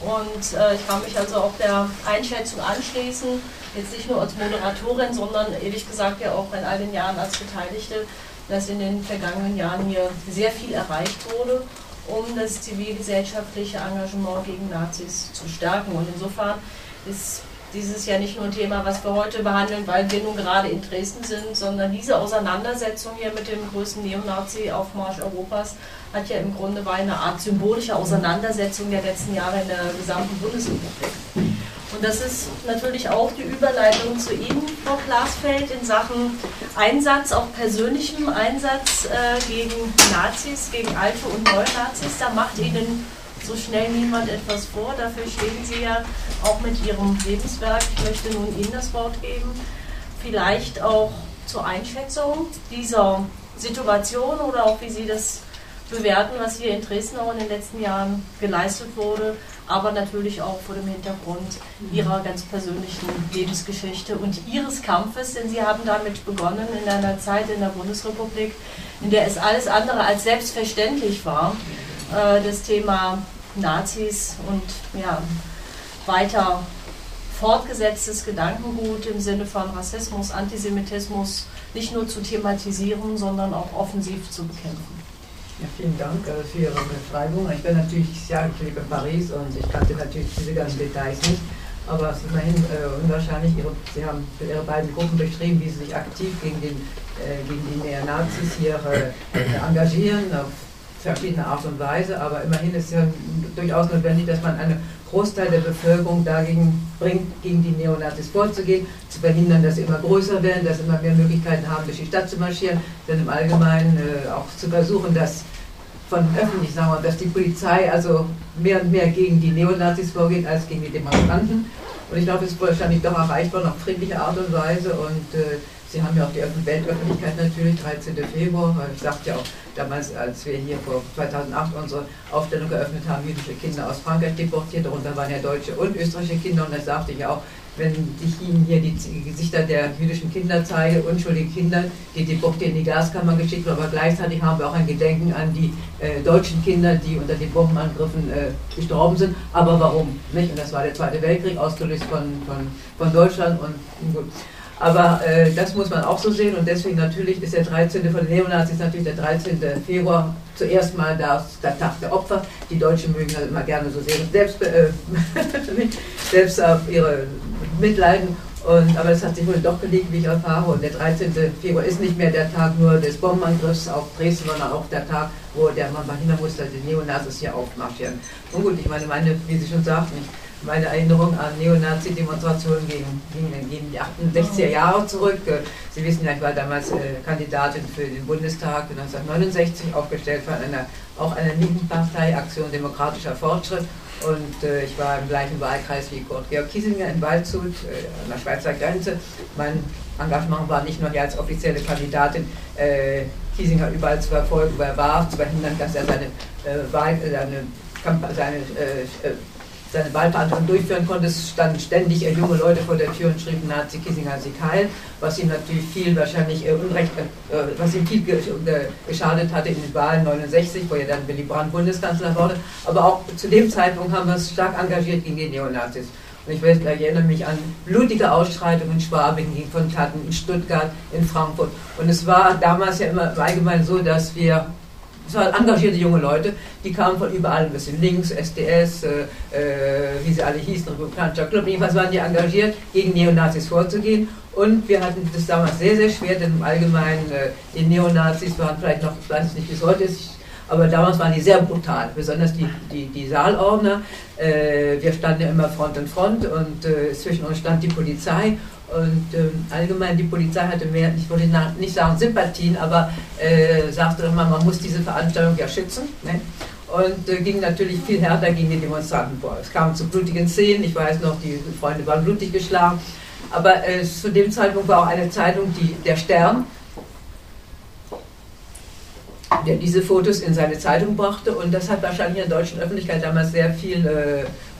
Und äh, ich kann mich also auch der Einschätzung anschließen, jetzt nicht nur als Moderatorin, sondern ehrlich gesagt ja auch in all den Jahren als Beteiligte, dass in den vergangenen Jahren hier sehr viel erreicht wurde, um das zivilgesellschaftliche Engagement gegen Nazis zu stärken. Und insofern ist dieses ja nicht nur ein Thema, was wir heute behandeln, weil wir nun gerade in Dresden sind, sondern diese Auseinandersetzung hier mit dem größten Neonazi-Aufmarsch Europas hat ja im Grunde war eine Art symbolische Auseinandersetzung der letzten Jahre in der gesamten Bundesrepublik. Und das ist natürlich auch die Überleitung zu Ihnen, Frau Glasfeld, in Sachen Einsatz, auch persönlichem Einsatz äh, gegen Nazis, gegen alte und neue Nazis. Da macht Ihnen so schnell niemand etwas vor. Dafür stehen Sie ja auch mit Ihrem Lebenswerk. Ich möchte nun Ihnen das Wort geben. Vielleicht auch zur Einschätzung dieser Situation oder auch wie Sie das bewerten, was hier in Dresden auch in den letzten Jahren geleistet wurde, aber natürlich auch vor dem Hintergrund Ihrer ganz persönlichen Lebensgeschichte und Ihres Kampfes, denn Sie haben damit begonnen in einer Zeit in der Bundesrepublik, in der es alles andere als selbstverständlich war, äh, das Thema Nazis und ja, weiter fortgesetztes Gedankengut im Sinne von Rassismus, Antisemitismus nicht nur zu thematisieren, sondern auch offensiv zu bekämpfen. Ja, vielen Dank äh, für Ihre Beschreibung. Ich bin natürlich, ich lebe in Paris und ich kannte natürlich diese ganzen Details nicht, aber es ist immerhin äh, unwahrscheinlich, ihre, Sie haben für Ihre beiden Gruppen beschrieben, wie Sie sich aktiv gegen, den, äh, gegen die Neonazis hier äh, engagieren, auf verschiedene Art und Weise, aber immerhin ist es ja durchaus notwendig, dass man einen Großteil der Bevölkerung dagegen bringt, gegen die Neonazis vorzugehen, zu verhindern, dass sie immer größer werden, dass sie immer mehr Möglichkeiten haben, durch die Stadt zu marschieren, denn im Allgemeinen äh, auch zu versuchen, dass von öffentlich, sagen wir, dass die Polizei also mehr und mehr gegen die Neonazis vorgeht als gegen die Demonstranten. Und ich glaube, es ist wahrscheinlich doch erreicht worden auf friedliche Art und Weise und äh, Sie haben ja auch die Weltöffentlichkeit natürlich, 13. Februar. Ich sagte ja auch damals, als wir hier vor 2008 unsere Aufstellung geöffnet haben, jüdische Kinder aus Frankreich deportiert, darunter waren ja deutsche und österreichische Kinder. Und da sagte ich auch, wenn ich Ihnen hier die Gesichter der jüdischen Kinder zeige, unschuldige Kinder, die deportiert in die Gaskammer geschickt wurden, aber gleichzeitig haben wir auch ein Gedenken an die äh, deutschen Kinder, die unter den Bombenangriffen äh, gestorben sind. Aber warum? Nicht? Und das war der Zweite Weltkrieg, ausgelöst von, von, von Deutschland. Und gut. Aber äh, das muss man auch so sehen und deswegen natürlich ist der 13. von den Neonazis natürlich der 13. Februar zuerst mal das, der Tag der Opfer. Die Deutschen mögen das immer gerne so sehen, selbst, äh, selbst auf ihre Mitleiden Und, aber es hat sich wohl doch gelegt, wie ich erfahre. Und der 13. Februar ist nicht mehr der Tag nur des Bombenangriffs auf Dresden, sondern auch der Tag, wo der man verhindern dass die Neonazis hier aufmarschieren. Nun gut, ich meine, meine wie Sie schon sagten, meine Erinnerung an Neonazi-Demonstrationen gegen, gegen, gegen, die 68er Jahre zurück. Sie wissen ja, ich war damals äh, Kandidatin für den Bundestag 1969, aufgestellt von einer, auch einer linken Partei, Aktion Demokratischer Fortschritt. Und äh, ich war im gleichen Wahlkreis wie Kurt Georg Kiesinger in Waldshut, äh, an der Schweizer Grenze. Mein Engagement war nicht nur hier als offizielle Kandidatin, äh, Kiesinger überall zu verfolgen, wo er war, zu verhindern, dass er seine, äh, Wahl, seine, seine äh, seine Wahlverhandlungen durchführen konnte. Standen ständig junge Leute vor der Tür und schrieben Nazi Kissinger sie heil, was ihm natürlich viel wahrscheinlich äh, Unrecht, äh, was ihm viel geschadet hatte in den Wahlen 69, wo er dann Willy Brandt Bundeskanzler wurde. Aber auch zu dem Zeitpunkt haben wir uns stark engagiert gegen die Neonazis. Und ich, weiß, ich erinnere mich an blutige Ausschreitungen in Schwabing, von Taten in Stuttgart, in Frankfurt. Und es war damals ja immer allgemein so, dass wir es waren engagierte junge Leute, die kamen von überall, ein bisschen links, SDS, äh, äh, wie sie alle hießen, Republikanischer Club, jedenfalls waren die engagiert, gegen Neonazis vorzugehen. Und wir hatten das damals sehr, sehr schwer, denn im Allgemeinen, äh, die Neonazis waren vielleicht noch, ich weiß es nicht, bis heute ist, aber damals waren die sehr brutal, besonders die, die, die Saalordner. Äh, wir standen ja immer Front in Front und äh, zwischen uns stand die Polizei und ähm, allgemein, die Polizei hatte mehr, ich wollte nicht sagen Sympathien, aber äh, sagte immer, man muss diese Veranstaltung ja schützen. Ne? Und äh, ging natürlich viel härter gegen die Demonstranten vor. Es kam zu blutigen Szenen, ich weiß noch, die Freunde waren blutig geschlagen. Aber äh, zu dem Zeitpunkt war auch eine Zeitung, die, der Stern, der diese Fotos in seine Zeitung brachte. Und das hat wahrscheinlich in der deutschen Öffentlichkeit damals sehr viel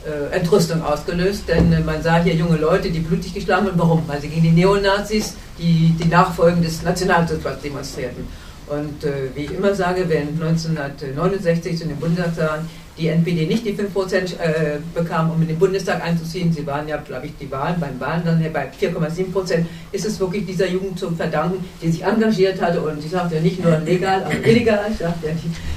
äh, Entrüstung ausgelöst, denn äh, man sah hier junge Leute, die blutig geschlagen wurden. Warum? Weil sie gegen die Neonazis, die, die Nachfolgen des Nationalsozialismus demonstrierten. Und äh, wie ich immer sage, wenn 1969 zu den Bundestagswahlen die NPD nicht die 5% äh, bekam, um in den Bundestag einzuziehen, sie waren ja, glaube ich, die Wahlen, beim Wahlen dann bei 4,7%, ist es wirklich dieser Jugend zu verdanken, die sich engagiert hatte und ich sagte ja nicht nur legal, aber illegal, ich ja,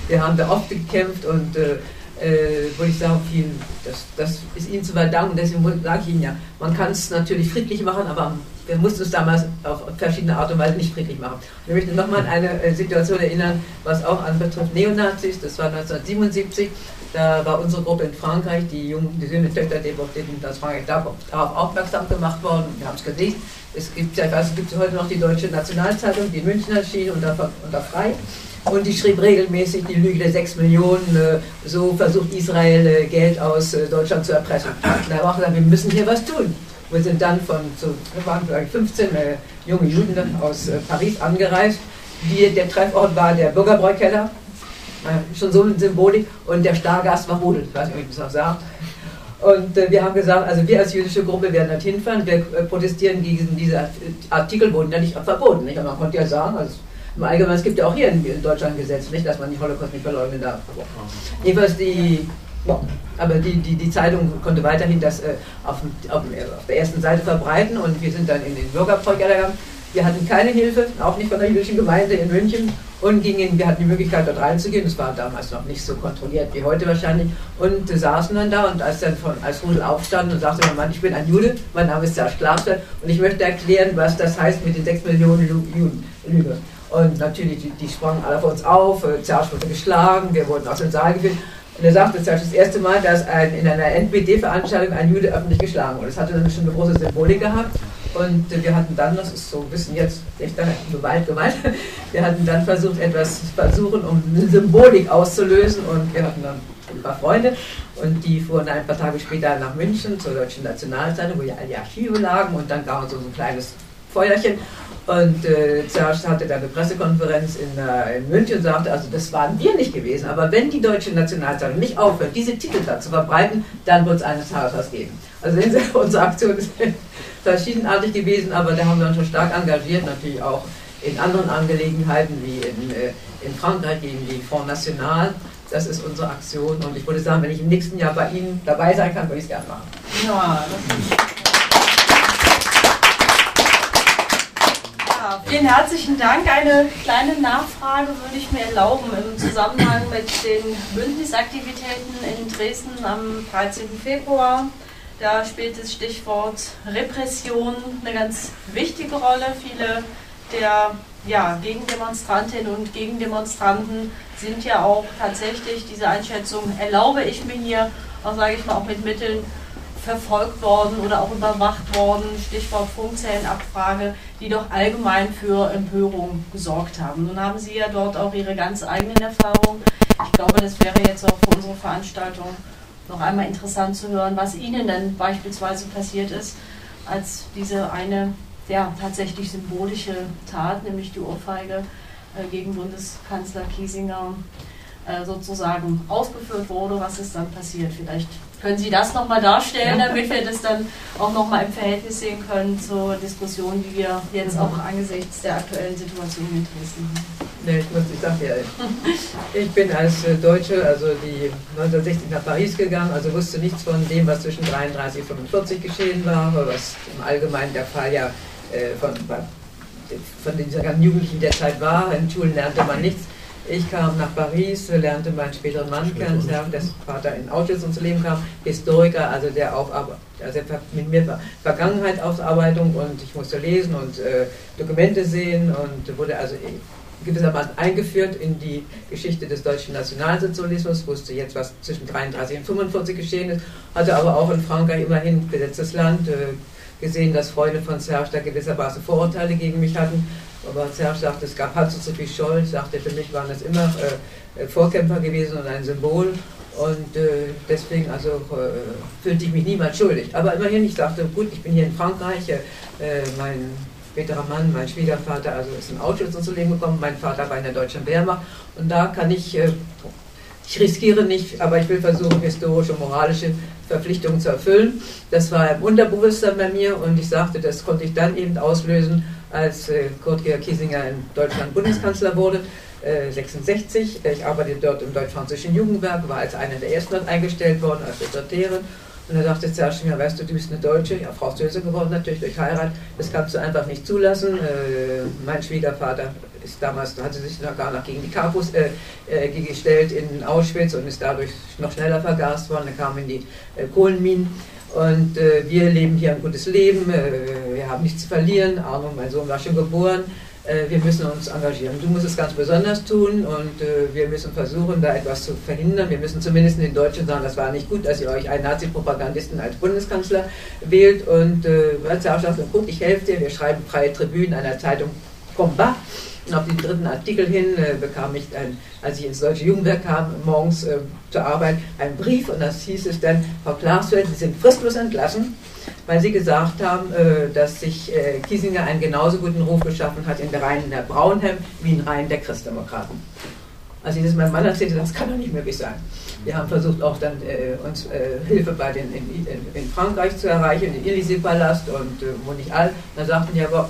wir haben da oft gekämpft und äh, äh, wo ich sage, viel, das, das ist Ihnen zu verdanken. Deswegen sage ich Ihnen ja, man kann es natürlich friedlich machen, aber wir mussten es damals auf verschiedene Art und Weise nicht friedlich machen. ich möchte nochmal an eine äh, Situation erinnern, was auch anbetrifft Neonazis. Das war 1977. Da war unsere Gruppe in Frankreich, die jungen, die Söhne Töchter Deportierten aus Frankreich, darauf aufmerksam gemacht worden. Wir haben es gesehen. Es gibt, weiß, es gibt heute noch die Deutsche Nationalzeitung, die in München erschien, unter, unter Frei. Und die schrieb regelmäßig die Lüge der 6 Millionen, äh, so versucht Israel äh, Geld aus äh, Deutschland zu erpressen. Und da haben wir auch gesagt, wir müssen hier was tun. Wir sind dann von, so, waren vielleicht 15 junge Juden aus Paris angereist. Die, der Treffort war der Bürgerbräukeller, schon so eine Symbolik, und der Stargast war Rudel, ich weiß nicht, ob ich das noch sagt. Und äh, wir haben gesagt, also wir als jüdische Gruppe werden dorthin hinfahren, wir äh, protestieren gegen diese Artikel, wurden ja nicht verboten. Nicht? Man konnte ja sagen, also im Allgemeinen, es gibt ja auch hier in Deutschland ein Gesetz, nicht, dass man die Holocaust nicht verleugnen darf. Jedenfalls die, aber die, die, die Zeitung konnte weiterhin das äh, auf, auf, auf, der ersten Seite verbreiten und wir sind dann in den Bürgerprojekt gegangen. Wir hatten keine Hilfe, auch nicht von der jüdischen Gemeinde in München und gingen, wir hatten die Möglichkeit dort reinzugehen. Das war damals noch nicht so kontrolliert wie heute wahrscheinlich. Und äh, saßen dann da und als dann von, als Rudel aufstand und sagte, Mann, ich bin ein Jude, mein Name ist Serge Glasberg und ich möchte erklären, was das heißt mit den sechs Millionen Juden. Und natürlich, die, die sprangen alle vor uns auf, äh, Serge wurde geschlagen, wir wurden aus dem Saal geführt. Und er sagte, Serge, das erste Mal, dass ein, in einer NPD-Veranstaltung ein Jude öffentlich geschlagen wurde. Das hatte dann schon eine große Symbolik gehabt. Und wir hatten dann, das ist so ein bisschen jetzt, echt Gewalt, Gewalt, wir hatten dann versucht, etwas versuchen, um eine Symbolik auszulösen. Und wir hatten dann ein paar Freunde und die fuhren ein paar Tage später nach München zur Deutschen Nationalzeitung, wo ja all die Archive lagen und dann gab es so ein kleines Feuerchen und äh, zuerst hatte er eine Pressekonferenz in, äh, in, München und sagte, also das waren wir nicht gewesen, aber wenn die deutsche Nationalzeitung nicht aufhört, diese Titel da zu verbreiten, dann wird es eines Tages was geben. Also unsere Aktion ist verschiedenartig gewesen, aber da haben wir uns schon stark engagiert, natürlich auch in anderen Angelegenheiten wie in, äh, in Frankreich gegen die Front National. Das ist unsere Aktion und ich würde sagen, wenn ich im nächsten Jahr bei Ihnen dabei sein kann, würde ich es gerne machen. Ja, vielen herzlichen Dank. Eine kleine Nachfrage würde ich mir erlauben im Zusammenhang mit den Bündnisaktivitäten in Dresden am 13. Februar. Da spielt das Stichwort Repression eine ganz wichtige Rolle. Viele der ja, Gegendemonstrantinnen und Gegendemonstranten sind ja auch tatsächlich, diese Einschätzung erlaube ich mir hier, auch sage ich mal, auch mit Mitteln verfolgt worden oder auch überwacht worden, Stichwort Funkzellenabfrage, die doch allgemein für Empörung gesorgt haben. Nun haben Sie ja dort auch Ihre ganz eigenen Erfahrungen. Ich glaube, das wäre jetzt auch für unsere Veranstaltung noch einmal interessant zu hören, was Ihnen denn beispielsweise passiert ist, als diese eine ja, tatsächlich symbolische Tat, nämlich die Ohrfeige äh, gegen Bundeskanzler Kiesinger äh, sozusagen ausgeführt wurde, was ist dann passiert. Vielleicht können Sie das nochmal darstellen, damit wir das dann auch nochmal im Verhältnis sehen können zur Diskussion, die wir jetzt mhm. auch angesichts der aktuellen Situation in Dresden haben. Nee, ich muss, ich sag ja, ich bin als äh, Deutsche, also die 1960 nach Paris gegangen, also wusste nichts von dem, was zwischen 33 und 45 geschehen war, was im Allgemeinen der Fall ja äh, von, von ganzen Jugendlichen der Zeit war. In Schulen lernte man nichts. Ich kam nach Paris, lernte meinen späteren Mann kennen, dessen Vater in Auschwitz ums Leben kam, Historiker, also der auch also mit mir Vergangenheitsausarbeitung und ich musste lesen und äh, Dokumente sehen und wurde also gewissermaßen eingeführt in die Geschichte des deutschen Nationalsozialismus, wusste jetzt, was zwischen 33 und 45 geschehen ist, hatte aber auch in Frankreich immerhin besetztes Land, äh, gesehen, dass Freunde von Serge da gewissermaßen Vorurteile gegen mich hatten. Aber Serge sagte, es gab halt so viel Scholl. Ich sagte, für mich waren das immer äh, äh, Vorkämpfer gewesen und ein Symbol. Und äh, deswegen also äh, fühlte ich mich niemals schuldig. Aber immerhin, ich dachte, gut, ich bin hier in Frankreich. Äh, mein späterer Mann, mein Schwiegervater, also ist in Auschwitz zu Leben gekommen. Mein Vater war in der deutschen Wehrmacht. Und da kann ich äh, ich riskiere nicht, aber ich will versuchen, historische, moralische Verpflichtungen zu erfüllen. Das war im Unterbewusstsein bei mir und ich sagte, das konnte ich dann eben auslösen, als äh, Kurt Georg Kiesinger in Deutschland Bundeskanzler wurde, äh, 66. Ich arbeitete dort im deutsch-französischen Jugendwerk, war als einer der ersten dort eingestellt worden, als Sekretärin. Und er sagte zuerst mir, weißt du, du bist eine Deutsche, ja, Französin geworden natürlich durch Heirat, das kannst du einfach nicht zulassen. Äh, mein Schwiegervater ist damals, hatte sich noch gar noch gegen die Kapus äh, äh, gestellt in Auschwitz und ist dadurch noch schneller vergast worden. Er kam in die äh, Kohlenminen. Und äh, wir leben hier ein gutes Leben, äh, wir haben nichts zu verlieren. Arno, mein Sohn, war schon geboren. Äh, wir müssen uns engagieren. Du musst es ganz besonders tun und wir müssen versuchen, da etwas zu verhindern. Wir müssen zumindest in den Deutschen sagen, das war nicht gut, dass ihr euch einen Nazi-Propagandisten als Bundeskanzler wählt. Und äh, als er sagte, gut, ich helfe dir, wir schreiben freie Tribünen einer Zeitung Combat und auf den dritten Artikel hin äh, bekam ich, ein, als ich ins Deutsche Jugendwerk kam, morgens äh, zur Arbeit, einen Brief und das hieß es dann, Frau Klarsfeld, Sie sind fristlos entlassen, weil Sie gesagt haben, äh, dass sich äh, Kiesinger einen genauso guten Ruf geschaffen hat in der Reihen der Braunhem wie in Reihen der Christdemokraten. Als ich das meinem Mann erzählte, das kann doch nicht möglich sein. Wir haben versucht, auch dann äh, uns äh, Hilfe bei den, in, in, Frankreich zu erreichen, den Élysée-Palast und äh, wo nicht all. Da sagten die aber,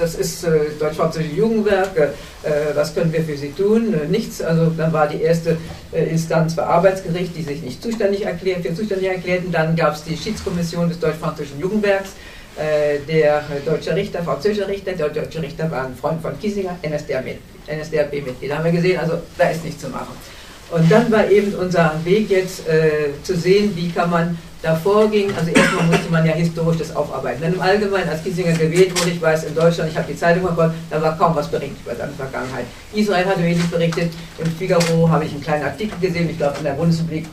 das ist äh, Deutsch-Französische Jugendwerk, äh, was können wir für Sie tun? Äh, nichts. Also dann war die erste äh, Instanz für Arbeitsgericht, die sich nicht zuständig erklärt, für zuständig erklärten. Dann gab es die Schiedskommission des Deutsch-Französischen Jugendwerks. Äh, der deutsche Richter, französische Richter, der deutsche Richter war ein Freund von Kiesinger, NSDAP-Mitglied. Da haben wir gesehen, also da ist nichts zu machen. Und dann war eben unser Weg jetzt äh, zu sehen, wie kann man davor ging, also erstmal musste man ja historisch das aufarbeiten. Denn im Allgemeinen, als Kissinger gewählt wurde, ich weiß, in Deutschland, ich habe die Zeitung verfolgt, da war kaum was berichtet über seine Vergangenheit. Israel hatte wenig berichtet, im Figaro habe ich einen kleinen Artikel gesehen, ich glaube, in der Bundesrepublik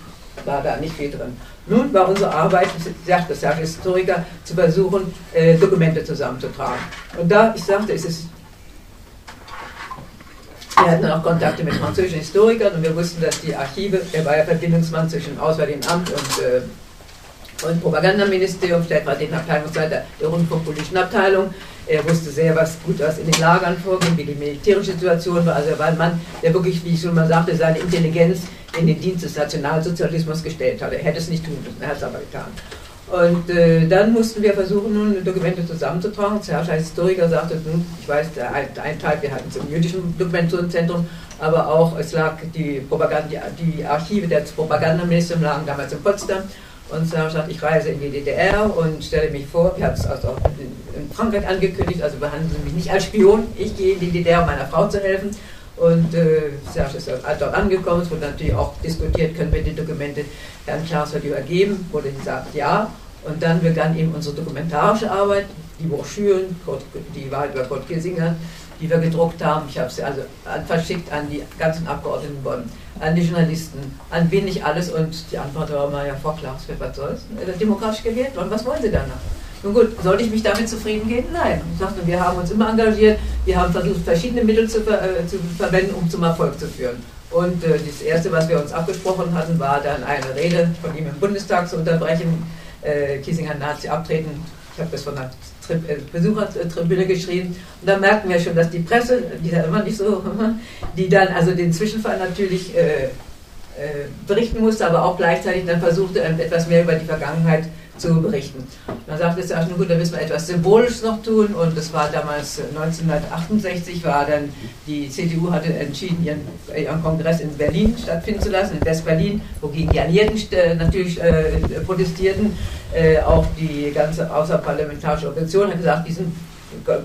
war da nicht viel drin. Nun war unsere Arbeit, das sagt Historiker, zu versuchen, äh, Dokumente zusammenzutragen. Und da, ich sagte, es ist wir hatten auch Kontakte mit französischen Historikern und wir wussten, dass die Archive, er war ja Verbindungsmann zwischen dem Auswärtigen Amt und äh, und Propagandaministerium, stellvertretender Abteilungsleiter der Rundfunkpolitischen Abteilung. Er wusste sehr was gut, was in den Lagern vorging, wie die militärische Situation war. Also er war ein Mann, der wirklich, wie ich schon mal sagte, seine Intelligenz in den Dienst des Nationalsozialismus gestellt hat. Er hätte es nicht tun müssen, er hat es aber getan. Und äh, dann mussten wir versuchen, nun Dokumente zusammenzutragen. Der Herrscher Historiker sagte, nun, ich weiß, der, ein Teil, wir hatten es im jüdischen Dokumentationszentrum, aber auch es lag die, Propaganda, die Archive der Propagandaministerium lagen damals in Potsdam und Serge sagt, ich reise in die DDR und stelle mich vor, wir haben es also auch in Frankreich angekündigt, also behandeln Sie mich nicht als Spion, ich gehe in die DDR, um meiner Frau zu helfen. Und äh, Serge ist dort angekommen, es wurde natürlich auch diskutiert, können wir die Dokumente Herrn Klaas übergeben, wurde gesagt ja. Und dann begann eben unsere dokumentarische Arbeit, die Broschüren, die Wahrheit über Kurt Kissinger, die wir gedruckt haben. Ich habe sie also verschickt an die ganzen Abgeordneten Bonn, an die Journalisten, an wen nicht alles. Und die Antwort war mal, ja, Frau Klaus, was soll's? Demokratisch gewählt worden, was wollen Sie danach? Nun gut, sollte ich mich damit zufrieden geben? Nein. Ich sagte, wir haben uns immer engagiert, wir haben versucht, verschiedene Mittel zu, ver äh, zu verwenden, um zum Erfolg zu führen. Und äh, das Erste, was wir uns abgesprochen hatten, war dann eine Rede von ihm im Bundestag zu unterbrechen. Äh, Kiesinger Nazi abtreten. Ich habe das von der äh, Besuchertribüne geschrieben. Und da merkten wir schon, dass die Presse, die da immer nicht so, die dann also den Zwischenfall natürlich äh, äh, berichten musste, aber auch gleichzeitig dann versuchte, etwas mehr über die Vergangenheit zu berichten. Dann sagte es ja, nun gut, da müssen wir etwas Symbolisches noch tun und das war damals 1968, war dann, die CDU hatte entschieden, ihren, ihren Kongress in Berlin stattfinden zu lassen, in West-Berlin, wogegen die Alliierten äh, natürlich äh, protestierten. Äh, auch die ganze außerparlamentarische Opposition hat gesagt, diesen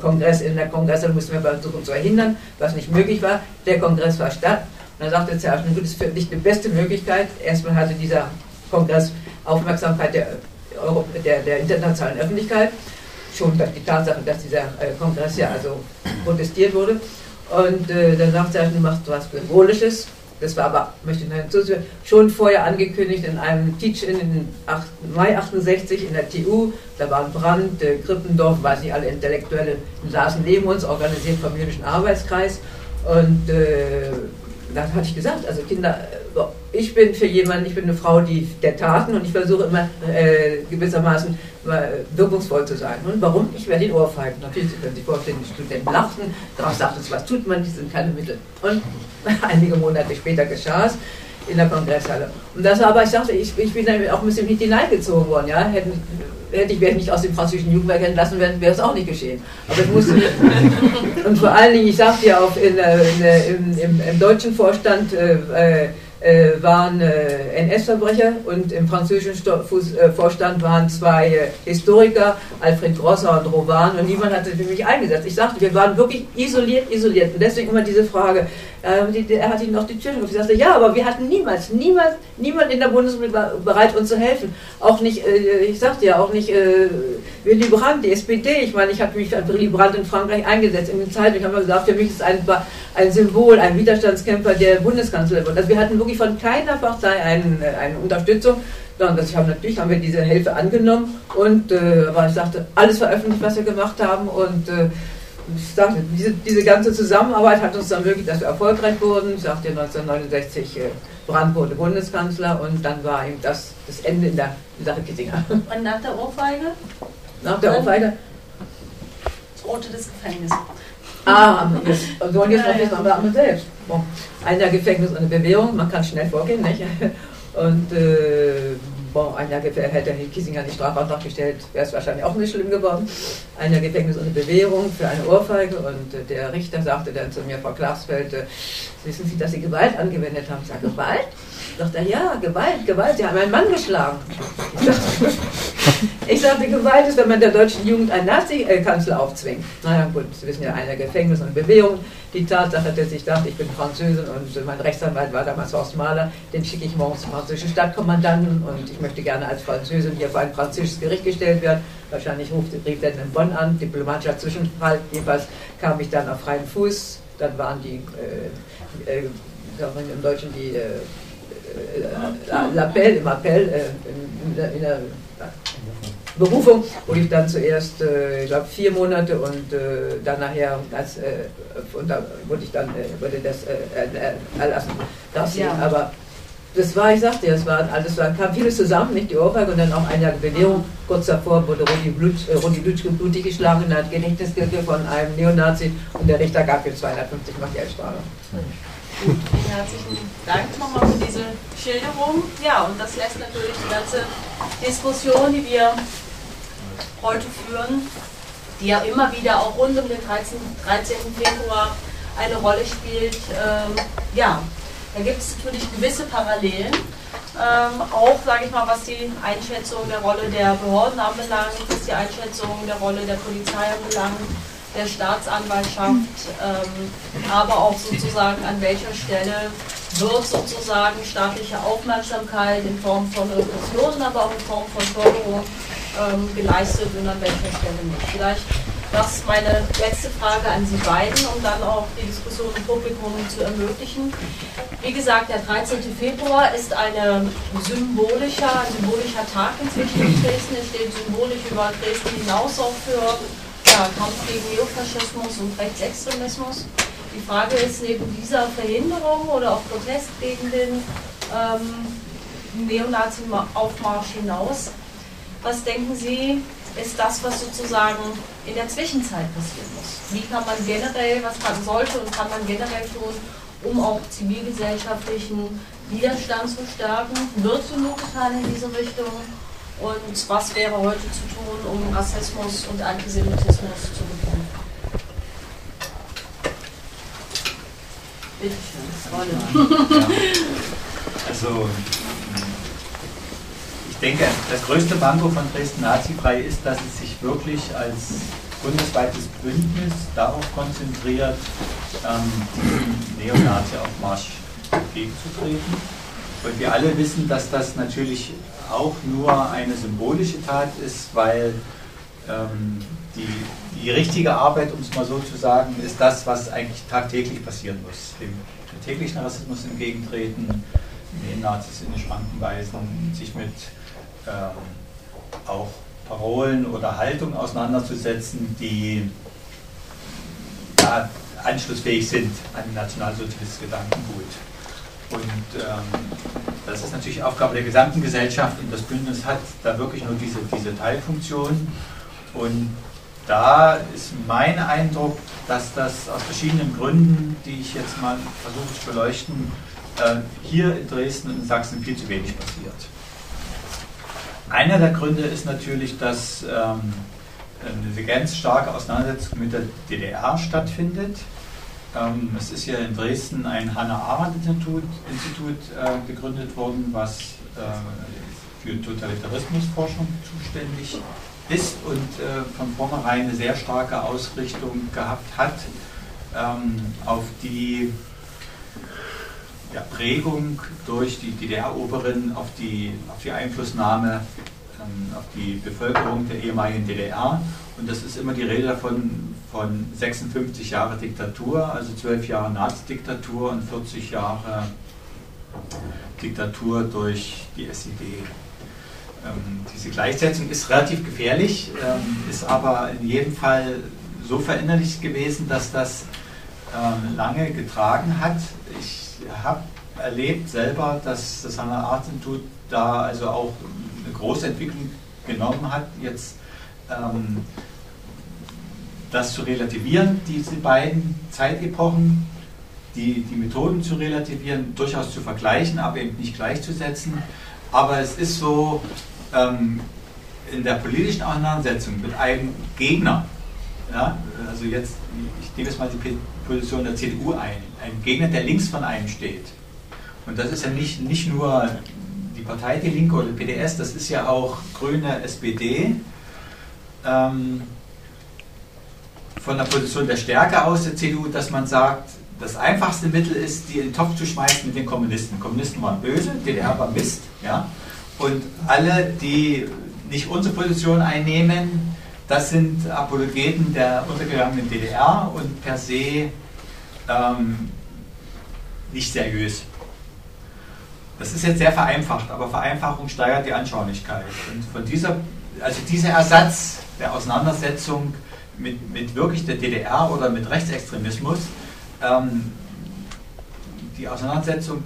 Kongress in der Kongress müssen wir versuchen zu verhindern, was nicht möglich war. Der Kongress war statt. Und dann sagte nun gut, das ist nicht die beste Möglichkeit. Erstmal hatte dieser Kongress Aufmerksamkeit der Der, der internationalen Öffentlichkeit, schon die Tatsache, dass dieser äh, Kongress ja also protestiert wurde. Und äh, dann sagt er, du machst was Symbolisches. Das war aber, möchte ich noch hinzufügen, schon vorher angekündigt in einem Teach-In in 8, Mai 68 in der TU. Da war ein Brand, äh, Krippendorf, weiß nicht, alle Intellektuelle saßen neben uns, organisiert vom jüdischen Arbeitskreis. Und äh, dann hatte ich gesagt, also Kinder, äh, ich bin für jemanden, ich bin eine Frau die, der Taten und ich versuche immer äh, gewissermaßen äh, wirkungsvoll zu sein. Und warum? Ich werde den Ohrfeigen. Natürlich, Sie können sich vorstellen, die Studenten lachten, darauf sagten sie, was tut man, die sind keine Mittel. Und einige Monate später geschah es in der Kongresshalle. Und das aber, ich sagte, ich, ich bin auch ein bisschen mit hineingezogen worden. Ja? Hätten, hätte ich wäre nicht aus dem französischen Jugendwerk entlassen werden, wäre es auch nicht geschehen. Aber ich musste und vor allen Dingen, ich sagte ja auch in, in, in, im, im, deutschen Vorstand äh, äh, waren äh, NS-Verbrecher und im französischen äh, Vorstand waren zwei äh, Historiker, Alfred Grosser und Rowan, und niemand hat sich für mich eingesetzt. Ich sagte, wir waren wirklich isoliert, isoliert. Und deswegen immer diese Frage, äh, er hat ihnen noch die Tür geöffnet. Ich sagte, ja, aber wir hatten niemals, niemals, niemand in der Bundesrepublik bereit, uns zu helfen. Auch nicht, äh, ich sagte ja, auch nicht äh, Willy Brandt, die SPD. Ich meine, ich habe mich für Willy Brandt in Frankreich eingesetzt. In den Zeitungen Ich habe gesagt, für mich ist ein, ein Symbol, ein Widerstandskämpfer, der Bundeskanzler wird. Also wir hatten wirklich von keiner Partei eine, eine Unterstützung. Und das haben, natürlich haben wir diese Hilfe angenommen und äh, aber ich sagte, alles veröffentlicht, was wir gemacht haben und äh, ich sagte, diese, diese ganze Zusammenarbeit hat uns dann wirklich, dass wir erfolgreich wurden. Ich sagte 1969 äh, Brandt wurde Bundeskanzler und dann war eben das, das Ende in der Sache Kittinger. Und nach der Ohrfeige? Nach der Ohrfeige? Drohte das Gefängnis. Ah, und so und jetzt noch jetzt mal wir selbst. Bon. Ein Jahr Gefängnis und eine Bewährung, man kann schnell vorgehen, nicht? Und äh, Bon, ein Jahr Gefängnis, hätte Kiesinger nicht Strafantrag gestellt, wäre es wahrscheinlich auch nicht schlimm geworden. Ein Jahr Gefängnis ohne Bewährung für eine Ohrfeige und äh, der Richter sagte dann zu mir, Frau Klarsfeld, äh, wissen Sie, dass Sie Gewalt angewendet haben? Ich sage, Gewalt? Sagt er, ja, Gewalt, Gewalt, Sie haben einen Mann geschlagen. Ich sagte, ich Gewalt ist, wenn man der deutschen Jugend einen Nazi-Kanzler aufzwingt. Naja, gut, Sie wissen ja, einer Gefängnis und Bewährung. Die Tatsache, dass ich dachte, ich bin Französin und mein Rechtsanwalt war damals Horst Mahler, den schicke ich morgens zum französischen Stadtkommandanten und ich möchte gerne als Französin hier vor ein französisches Gericht gestellt werden. Wahrscheinlich ruft rief dann in Bonn an, diplomatischer Zwischenfall. Jedenfalls kam ich dann auf freien Fuß. Dann waren die, äh, äh, im Deutschen die äh, äh, L'appel, im Appell, äh, in, in, in der Berufung, wo ich dann zuerst, äh, ich glaube, vier Monate und äh, dann nachher, als, äh, und da wurde ich dann, äh, wurde das erlassen. Das ja. aber das war, ich sagte ja, es war alles, war, kam vieles zusammen, nicht die Ohrfeige und dann auch ein Jahr. Kurz davor wurde Rudi, Blut, äh, Rudi Lutschke blutig geschlagen und hat Gedächtniskirche von einem Neonazi und der Richter gab ihm 250 Mark Geldstrafe. Gut, herzlichen Dank nochmal für diese Schilderung. Ja, und das lässt natürlich die ganze Diskussion, die wir heute führen, die ja immer wieder auch rund um den 13. 13. Februar eine Rolle spielt, ähm, ja, da gibt es natürlich gewisse Parallelen. Ähm, auch, sage ich mal, was die Einschätzung der Rolle der Behörden anbelangt, was die Einschätzung der Rolle der Polizei anbelangt, der Staatsanwaltschaft, ähm, aber auch sozusagen an welcher Stelle wird sozusagen staatliche Aufmerksamkeit in Form von Repressionen, aber auch in Form von Förderung ähm, geleistet und an welcher Stelle nicht. Vielleicht das meine letzte Frage an Sie beiden, um dann auch die Diskussion im Publikum zu ermöglichen. Wie gesagt, der 13. Februar ist eine symbolischer, ein symbolischer Tag inzwischen in Dresden. Es steht symbolisch über Dresden hinaus auch für ja, Kampf gegen Neofaschismus und Rechtsextremismus. Die Frage ist, neben dieser Verhinderung oder auch Protest gegen den ähm, Neonazi-Aufmarsch hinaus, was denken Sie, ist das, was sozusagen in der Zwischenzeit passieren muss. Wie kann man generell, was kann, sollte und kann man generell tun, um auch zivilgesellschaftlichen Widerstand zu stärken? Wird genug getan in diese Richtung? Und was wäre heute zu tun, um Rassismus und Antisemitismus zu bekämpfen? Bitte schön, Ja. Also denke, das größte Manko von Dresden Nazifrei ist, dass es sich wirklich als bundesweites Bündnis darauf konzentriert, ähm, diesem Neonazi-Aufmarsch entgegenzutreten. Und wir alle wissen, dass das natürlich auch nur eine symbolische Tat ist, weil ähm, die, die richtige Arbeit, um es mal so zu sagen, ist das, was eigentlich tagtäglich passieren muss. Dem täglichen Rassismus entgegentreten, Neonazis in die Schranken weisen, sich mit ähm, auch Parolen oder Haltungen auseinanderzusetzen, die ja, anschlussfähig sind an nationalsozialistisches Gedankengut. Und ähm, das ist natürlich Aufgabe der gesamten Gesellschaft und das Bündnis hat da wirklich nur diese, diese Teilfunktion. Und da ist mein Eindruck, dass das aus verschiedenen Gründen, die ich jetzt mal versuche zu beleuchten, äh, hier in Dresden und in Sachsen viel zu wenig passiert. Einer der Gründe ist natürlich, dass ähm, eine ganz starke Auseinandersetzung mit der DDR stattfindet. Ähm, es ist ja in Dresden ein Hannah-Arendt-Institut Institut, äh, gegründet worden, was äh, für Totalitarismusforschung zuständig ist und äh, von vornherein eine sehr starke Ausrichtung gehabt hat ähm, auf die ja, Prägung durch die DDR-Oberen auf die, auf die Einflussnahme ähm, auf die Bevölkerung der ehemaligen DDR. Und das ist immer die Rede davon von 56 Jahre Diktatur, also 12 Jahre Nazi-Diktatur und 40 Jahre Diktatur durch die SED. Ähm, diese Gleichsetzung ist relativ gefährlich, ähm, ist aber in jedem Fall so verinnerlicht gewesen, dass das ähm, lange getragen hat. Ich habe erlebt selber, dass das Hannah Art Institut da also auch eine große Entwicklung genommen hat, jetzt ähm, das zu relativieren, diese beiden Zeitepochen, die, die Methoden zu relativieren, durchaus zu vergleichen, aber eben nicht gleichzusetzen. Aber es ist so, ähm, in der politischen Auseinandersetzung mit einem Gegner, ja, also jetzt, ich nehme jetzt mal die Position der CDU ein, ein Gegner, der links von einem steht. Und das ist ja nicht, nicht nur die Partei Die Linke oder PDS, das ist ja auch Grüne SPD. Ähm, von der Position der Stärke aus der CDU, dass man sagt, das einfachste Mittel ist, die in den Topf zu schmeißen mit den Kommunisten. Kommunisten waren böse, DDR war Mist. Ja? Und alle, die nicht unsere Position einnehmen, das sind Apologeten der untergegangenen DDR und per se ähm, nicht seriös. Das ist jetzt sehr vereinfacht, aber Vereinfachung steigert die Anschaulichkeit. Und von dieser, also dieser Ersatz der Auseinandersetzung mit, mit wirklich der DDR oder mit Rechtsextremismus, ähm, die Auseinandersetzung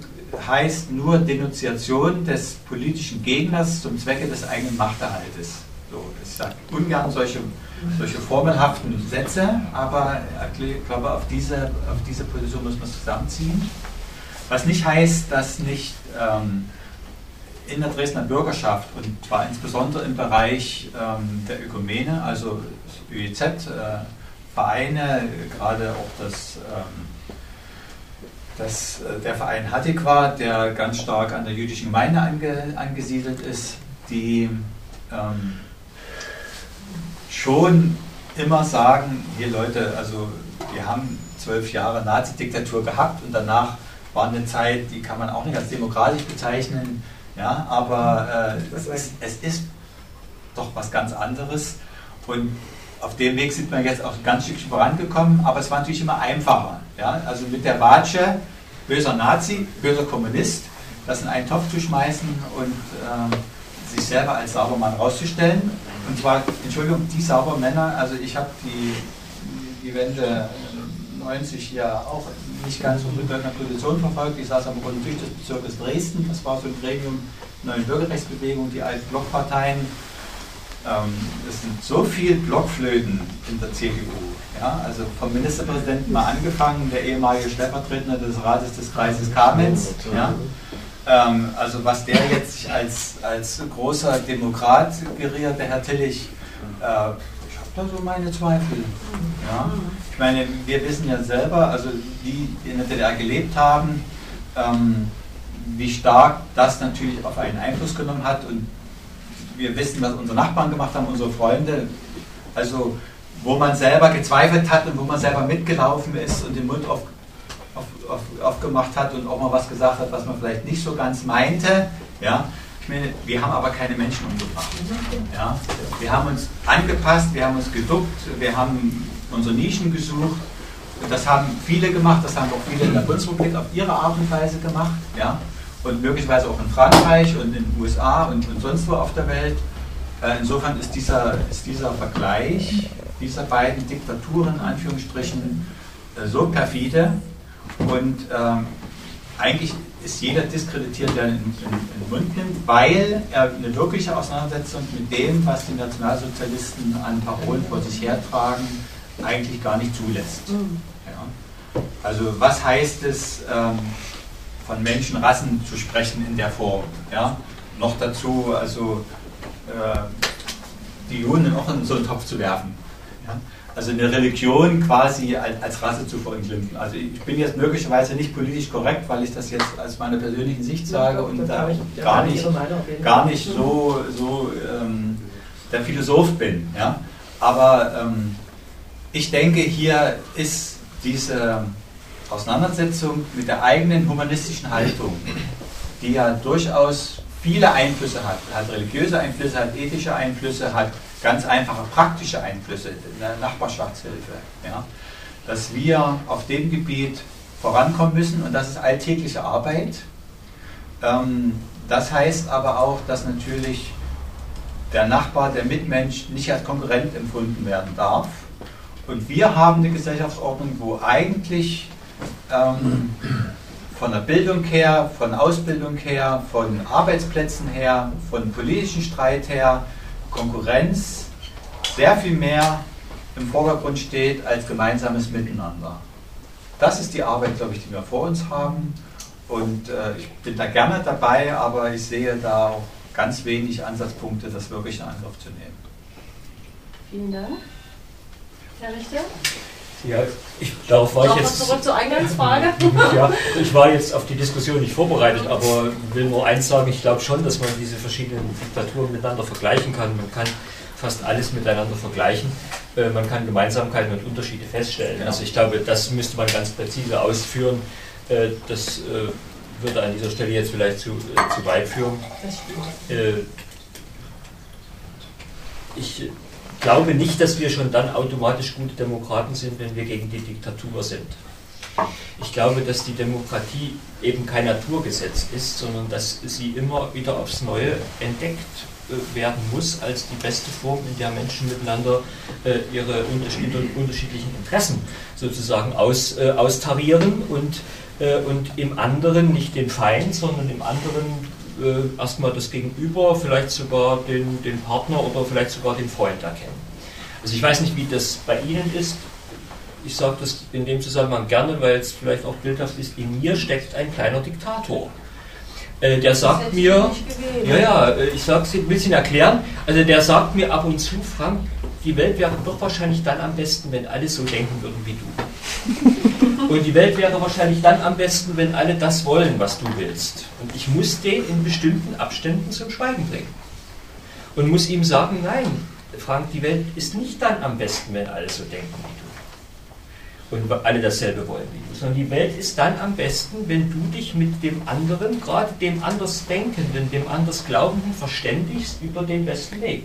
heißt nur Denunziation des politischen Gegners zum Zwecke des eigenen Machterhaltes. So, ich sage ungern solche, solche formelhaften Sätze, aber ich glaube, auf diese, auf diese Position muss man zusammenziehen. Was nicht heißt, dass nicht ähm, in der Dresdner Bürgerschaft und zwar insbesondere im Bereich ähm, der Ökumene, also ÖEZ, äh, gerade auch das, ähm, das, äh, der Verein Hatikwa, der ganz stark an der jüdischen Gemeinde ange, angesiedelt ist, die ähm, schon immer sagen, hier Leute, also wir haben zwölf Jahre Nazi-Diktatur gehabt und danach war eine Zeit, die kann man auch nicht als demokratisch bezeichnen, ja, aber äh, es, ist, es ist doch was ganz anderes. Und auf dem Weg sind wir jetzt auch ein ganz Stückchen vorangekommen, aber es war natürlich immer einfacher. Ja? Also mit der Watsche, böser Nazi, böser Kommunist, das in einen Topf zu schmeißen und äh, sich selber als Saubermann rauszustellen. Und zwar, Entschuldigung, die Saubermänner, also ich habe die, die Wende 90 ja auch nicht ganz so mit einer Position verfolgt. Ich saß am Grundtisch des Bezirkes Dresden, das war so ein Gremium Neue Bürgerrechtsbewegung, die alten Blockparteien. Ähm, es sind so viele Blockflöten in der CDU. Ja? Also vom Ministerpräsidenten mal angefangen, der ehemalige Stellvertreter des Rates des Kreises Kamenz. Ja? Ähm, also was der jetzt sich als, als großer Demokrat geriert, der Herr Tillich, äh, ich habe da so meine Zweifel. Ja? Ich meine, wir wissen ja selber, also die, die in der DDR gelebt haben, ähm, wie stark das natürlich auf einen Einfluss genommen hat. Und wir wissen, was unsere Nachbarn gemacht haben, unsere Freunde. Also wo man selber gezweifelt hat und wo man selber mitgelaufen ist und den Mund auf, auf, auf, aufgemacht hat und auch mal was gesagt hat, was man vielleicht nicht so ganz meinte. Ja? Ich meine, wir haben aber keine Menschen umgebracht. Ja? Wir haben uns angepasst, wir haben uns geduckt, wir haben unsere Nischen gesucht. Das haben viele gemacht, das haben auch viele in der Bundesrepublik auf ihre Art und Weise gemacht. Ja? Und möglicherweise auch in Frankreich und in den USA und, und sonst wo auf der Welt. Äh, insofern ist dieser, ist dieser Vergleich dieser beiden Diktaturen, in Anführungsstrichen, äh, so perfide und ähm, eigentlich ist jeder diskreditiert, der in, den Mund nimmt, weil er eine wirkliche Auseinandersetzung mit dem, was die Nationalsozialisten an Parolen vor sich hertragen, eigentlich gar nicht zulässt. Mhm. Ja. Also was heißt es, ähm, von Menschenrassen zu sprechen in der Form. Ja? Noch dazu, also äh, die Juden auch in so einen Topf zu werfen. Ja? Also eine Religion quasi als, als Rasse zu verunglimpfen. Also ich bin jetzt möglicherweise nicht politisch korrekt, weil ich das jetzt aus meiner persönlichen Sicht sage und da gar nicht, gar nicht so, so ähm, der Philosoph bin. Ja? Aber ähm, ich denke, hier ist diese Auseinandersetzung mit der eigenen humanistischen Haltung, die ja durchaus viele Einflüsse hat, hat religiöse Einflüsse, hat ethische Einflüsse, hat ganz einfache praktische Einflüsse in der Nachbarschaftshilfe. Ja, dass wir auf dem Gebiet vorankommen müssen und das ist alltägliche Arbeit. Ähm, das heißt aber auch, dass natürlich der Nachbar, der Mitmensch nicht als Konkurrent empfunden werden darf. Und wir haben eine Gesellschaftsordnung, wo eigentlich ähm, von der Bildung her, von Ausbildung her, von Arbeitsplätzen her, von politischen Streit her, Konkurrenz sehr viel mehr im Vordergrund steht als gemeinsames Miteinander. Das ist die Arbeit, glaube ich, die wir vor uns haben. Und äh, ich bin da gerne dabei, aber ich sehe da auch ganz wenig Ansatzpunkte, das wirklich in Angriff zu nehmen. Vielen Dank. Herr Richter? Ja, ich, darauf war ich jetzt. zurück zur Eingangsfrage. ja, ich war jetzt auf die Diskussion nicht vorbereitet, aber will nur eins sagen: Ich glaube schon, dass man diese verschiedenen Diktaturen miteinander vergleichen kann. Man kann fast alles miteinander vergleichen. Äh, man kann Gemeinsamkeiten und Unterschiede feststellen. Also ich glaube, das müsste man ganz präzise ausführen. Äh, das äh, würde an dieser Stelle jetzt vielleicht zu, zu weit führen. Ich glaube nicht, dass wir schon dann automatisch gute Demokraten sind, wenn wir gegen die Diktatur sind. Ich glaube, dass die Demokratie eben kein Naturgesetz ist, sondern dass sie immer wieder aufs Neue entdeckt äh, werden muss als die beste Form, in der Menschen miteinander äh, ihre unterschiedlichen Interessen sozusagen aus, äh, austarieren und, äh, und im anderen nicht den Feind, sondern im anderen äh, erstmal das Gegenüber, vielleicht sogar den, den Partner oder vielleicht sogar den Freund erkennen. Also ich weiß nicht, wie das bei Ihnen ist. Ich sage das in dem Zusammenhang gerne, weil es vielleicht auch bildhaft ist. In mir steckt ein kleiner Diktator. Äh, der sagt mir, ja, ja, äh, ich sage es ein bisschen erklären. Also der sagt mir ab und zu, Frank, die Welt wäre doch wahrscheinlich dann am besten, wenn alle so denken würden wie du. Und die Welt wäre wahrscheinlich dann am besten, wenn alle das wollen, was du willst. Und ich muss den in bestimmten Abständen zum Schweigen bringen. Und muss ihm sagen, nein, Frank, die Welt ist nicht dann am besten, wenn alle so denken wie du. Und alle dasselbe wollen wie du. Sondern die Welt ist dann am besten, wenn du dich mit dem anderen, gerade dem Andersdenkenden, dem Andersglaubenden, verständigst über den besten Weg.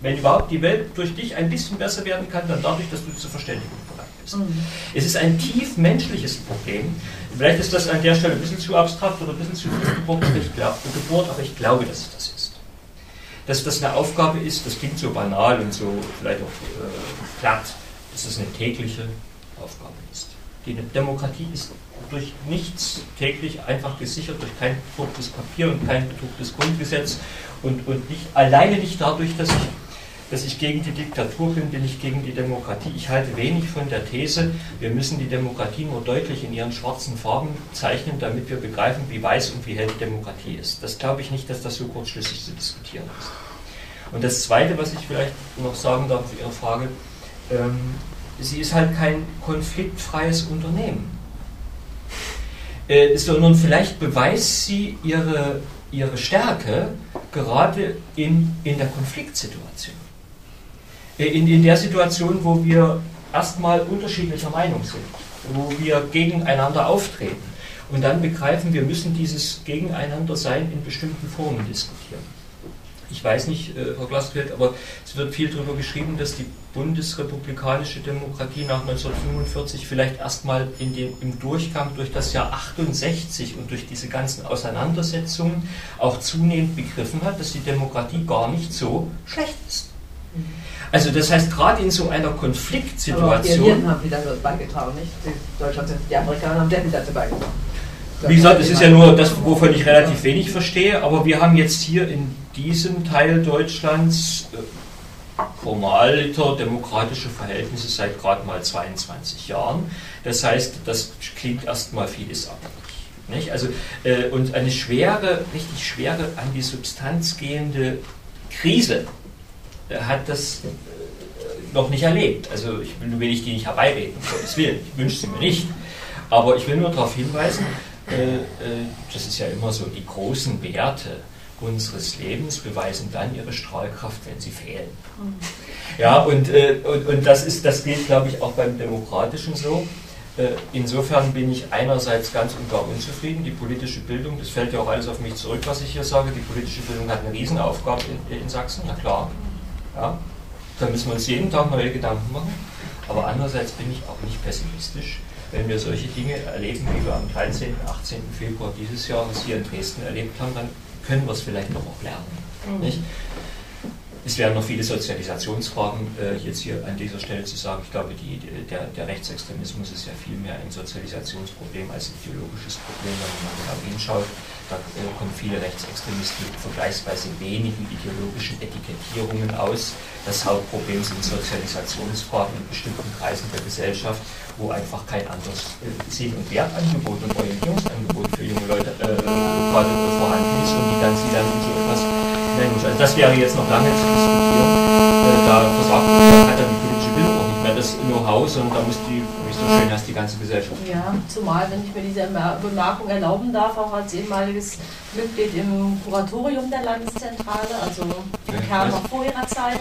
Wenn überhaupt die Welt durch dich ein bisschen besser werden kann, dann dadurch, dass du zur Verständigung bist. Mhm. Es ist ein tief menschliches Problem. Vielleicht ist das an der Stelle ein bisschen zu abstrakt oder ein bisschen zu gebohrt, aber ich glaube, dass es das ist. Dass das eine Aufgabe ist, das klingt so banal und so vielleicht auch äh, platt, dass es eine tägliche Aufgabe ist. Die Demokratie ist durch nichts täglich einfach gesichert, durch kein bedrucktes Papier und kein bedrucktes Grundgesetz und, und nicht, alleine nicht dadurch, dass ich, dass ich gegen die Diktatur bin, bin ich gegen die Demokratie. Ich halte wenig von der These, wir müssen die Demokratie nur deutlich in ihren schwarzen Farben zeichnen, damit wir begreifen, wie weiß und wie hell die Demokratie ist. Das glaube ich nicht, dass das so kurzschlüssig zu diskutieren ist. Und das Zweite, was ich vielleicht noch sagen darf für Ihre Frage, ähm, sie ist halt kein konfliktfreies Unternehmen. Äh, sondern vielleicht beweist sie ihre, ihre Stärke gerade in, in der Konfliktsituation. Äh, in, in der Situation, wo wir erstmal unterschiedlicher Meinung sind, wo wir gegeneinander auftreten. Und dann begreifen, wir müssen dieses Gegeneinandersein in bestimmten Formen diskutieren. Ich weiß nicht, äh, Frau Glasfeld, aber es wird viel darüber geschrieben, dass die bundesrepublikanische Demokratie nach 1945 vielleicht erstmal im Durchgang durch das Jahr 68 und durch diese ganzen Auseinandersetzungen auch zunehmend begriffen hat, dass die Demokratie gar nicht so schlecht ist. Also das heißt, gerade in so einer Konfliktsituation... Aber die haben wieder beigetragen, nicht? Die, Deutschland, die Amerikaner haben definitiv dazu beigetragen. Wie gesagt, es ist ja nur das, wovon ich relativ wenig verstehe, aber wir haben jetzt hier in diesem Teil Deutschlands äh, formaliter demokratische Verhältnisse seit gerade mal 22 Jahren. Das heißt, das klingt erstmal vieles ab. Nicht? Also, äh, und eine schwere, richtig schwere an die Substanz gehende Krise hat das äh, noch nicht erlebt. Also ich will, will ich die nicht herbeireden, um Gottes Willen. Ich wünsche sie mir nicht. Aber ich will nur darauf hinweisen, äh, äh, das ist ja immer so, die großen Werte unseres Lebens beweisen dann ihre Strahlkraft, wenn sie fehlen. Mhm. Ja, und, äh, und, und das, ist, das gilt, glaube ich, auch beim Demokratischen so. Insofern bin ich einerseits ganz und gar unzufrieden. Die politische Bildung, das fällt ja auch alles auf mich zurück, was ich hier sage. Die politische Bildung hat eine Riesenaufgabe in, in Sachsen, na klar. Ja, da müssen wir uns jeden Tag neue Gedanken machen. Aber andererseits bin ich auch nicht pessimistisch wenn wir solche Dinge erleben, wie wir am 13., 18. Februar dieses Jahres hier in Dresden erlebt haben, dann können wir es vielleicht noch auch lernen. Mhm. Nicht? Es wären noch viele Sozialisationsfragen äh, jetzt hier an dieser Stelle zu sagen. Ich glaube, die, der, der, Rechtsextremismus ist ja viel mehr ein Sozialisationsproblem als ein ideologisches Problem, wenn man genau hinschaut. Da kommen viele Rechtsextremisten mit vergleichsweise wenigen ideologischen Etikettierungen aus. Das Hauptproblem sind Sozialisationsfragen in bestimmten Kreisen der Gesellschaft wo einfach kein anderes äh, Sinn- und Wertangebot und Orientierungsangebot für junge Leute äh, gerade vorhanden ist und die dann sie dann so etwas hineinrutscht. Also das wäre jetzt noch lange zu diskutieren. Äh, da versagt hat dann die nicht mehr das Know-how, sondern da muss die, wie so schön heißt, die ganze Gesellschaft. Ja, zumal, wenn ich mir diese Bemerkung erlauben darf, auch als ehemaliges Mitglied im Kuratorium der Landeszentrale, also im Kern noch vor ihrer Zeit,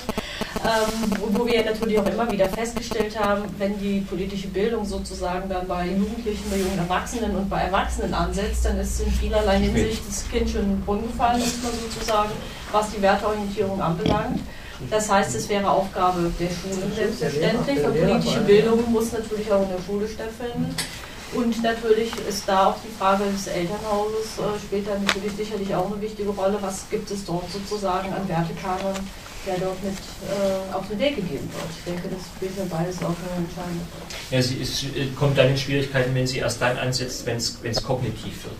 ähm, wo wir natürlich auch immer wieder festgestellt haben, wenn die politische Bildung sozusagen dann bei Jugendlichen, bei jungen Erwachsenen und bei Erwachsenen ansetzt, dann ist in vielerlei Hinsicht das Kind schon in den Brunnen gefallen, muss man sozusagen, was die Werteorientierung anbelangt. Das heißt, es wäre Aufgabe der Schulen selbstverständlich und politische Bildung muss natürlich auch in der Schule stattfinden. Und natürlich ist da auch die Frage des Elternhauses, äh, da natürlich sicherlich auch eine wichtige Rolle. Was gibt es dort sozusagen an Wertekanon, der dort mit äh, auf den Weg gegeben wird. Ich denke, das spielt ja beides auch eine entscheidende Rolle. Ja, sie ist, äh, kommt dann in Schwierigkeiten, wenn sie erst dann ansetzt, wenn es kognitiv wird.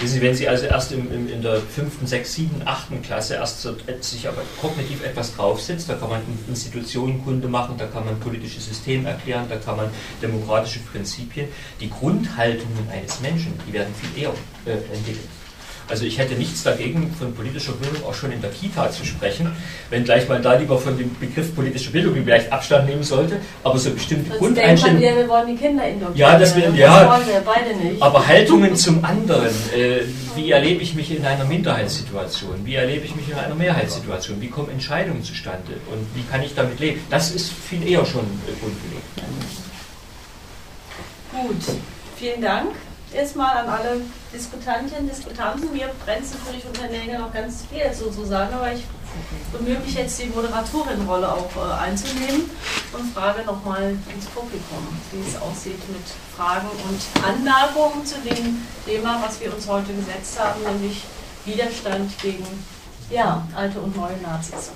Mhm. Sie, wenn sie also erst im, im, in der fünften, sechs, sieben, achten Klasse erst so, äh, sich aber kognitiv etwas draufsetzt, da kann man Institutionenkunde machen, da kann man politische Systeme erklären, da kann man demokratische Prinzipien. Die Grundhaltungen eines Menschen, die werden viel eher äh, entwickelt. Also ich hätte nichts dagegen, von politischer Bildung auch schon in der Kita zu sprechen, wenngleich man da lieber von dem Begriff politische Bildung vielleicht Abstand nehmen sollte, aber so bestimmte Grundeinstellungen... Wir, wir wollen die Kinder Ja, das, wir, ja, das wollen wir beide nicht. Aber Haltungen zum anderen, äh, wie erlebe ich mich in einer Minderheitssituation, wie erlebe ich mich in einer Mehrheitssituation, wie kommen Entscheidungen zustande und wie kann ich damit leben, das ist viel eher schon äh, grundgelegt. Gut, vielen Dank. Erstmal an alle Diskutantinnen, Diskutanten. Mir brennt natürlich unter den Nägeln noch ganz viel sozusagen, aber ich bemühe mich jetzt, die Moderatorin-Rolle auch äh, einzunehmen und frage nochmal ins Publikum, wie es aussieht mit Fragen und Anmerkungen zu dem Thema, was wir uns heute gesetzt haben, nämlich Widerstand gegen ja, alte und neue Nazis.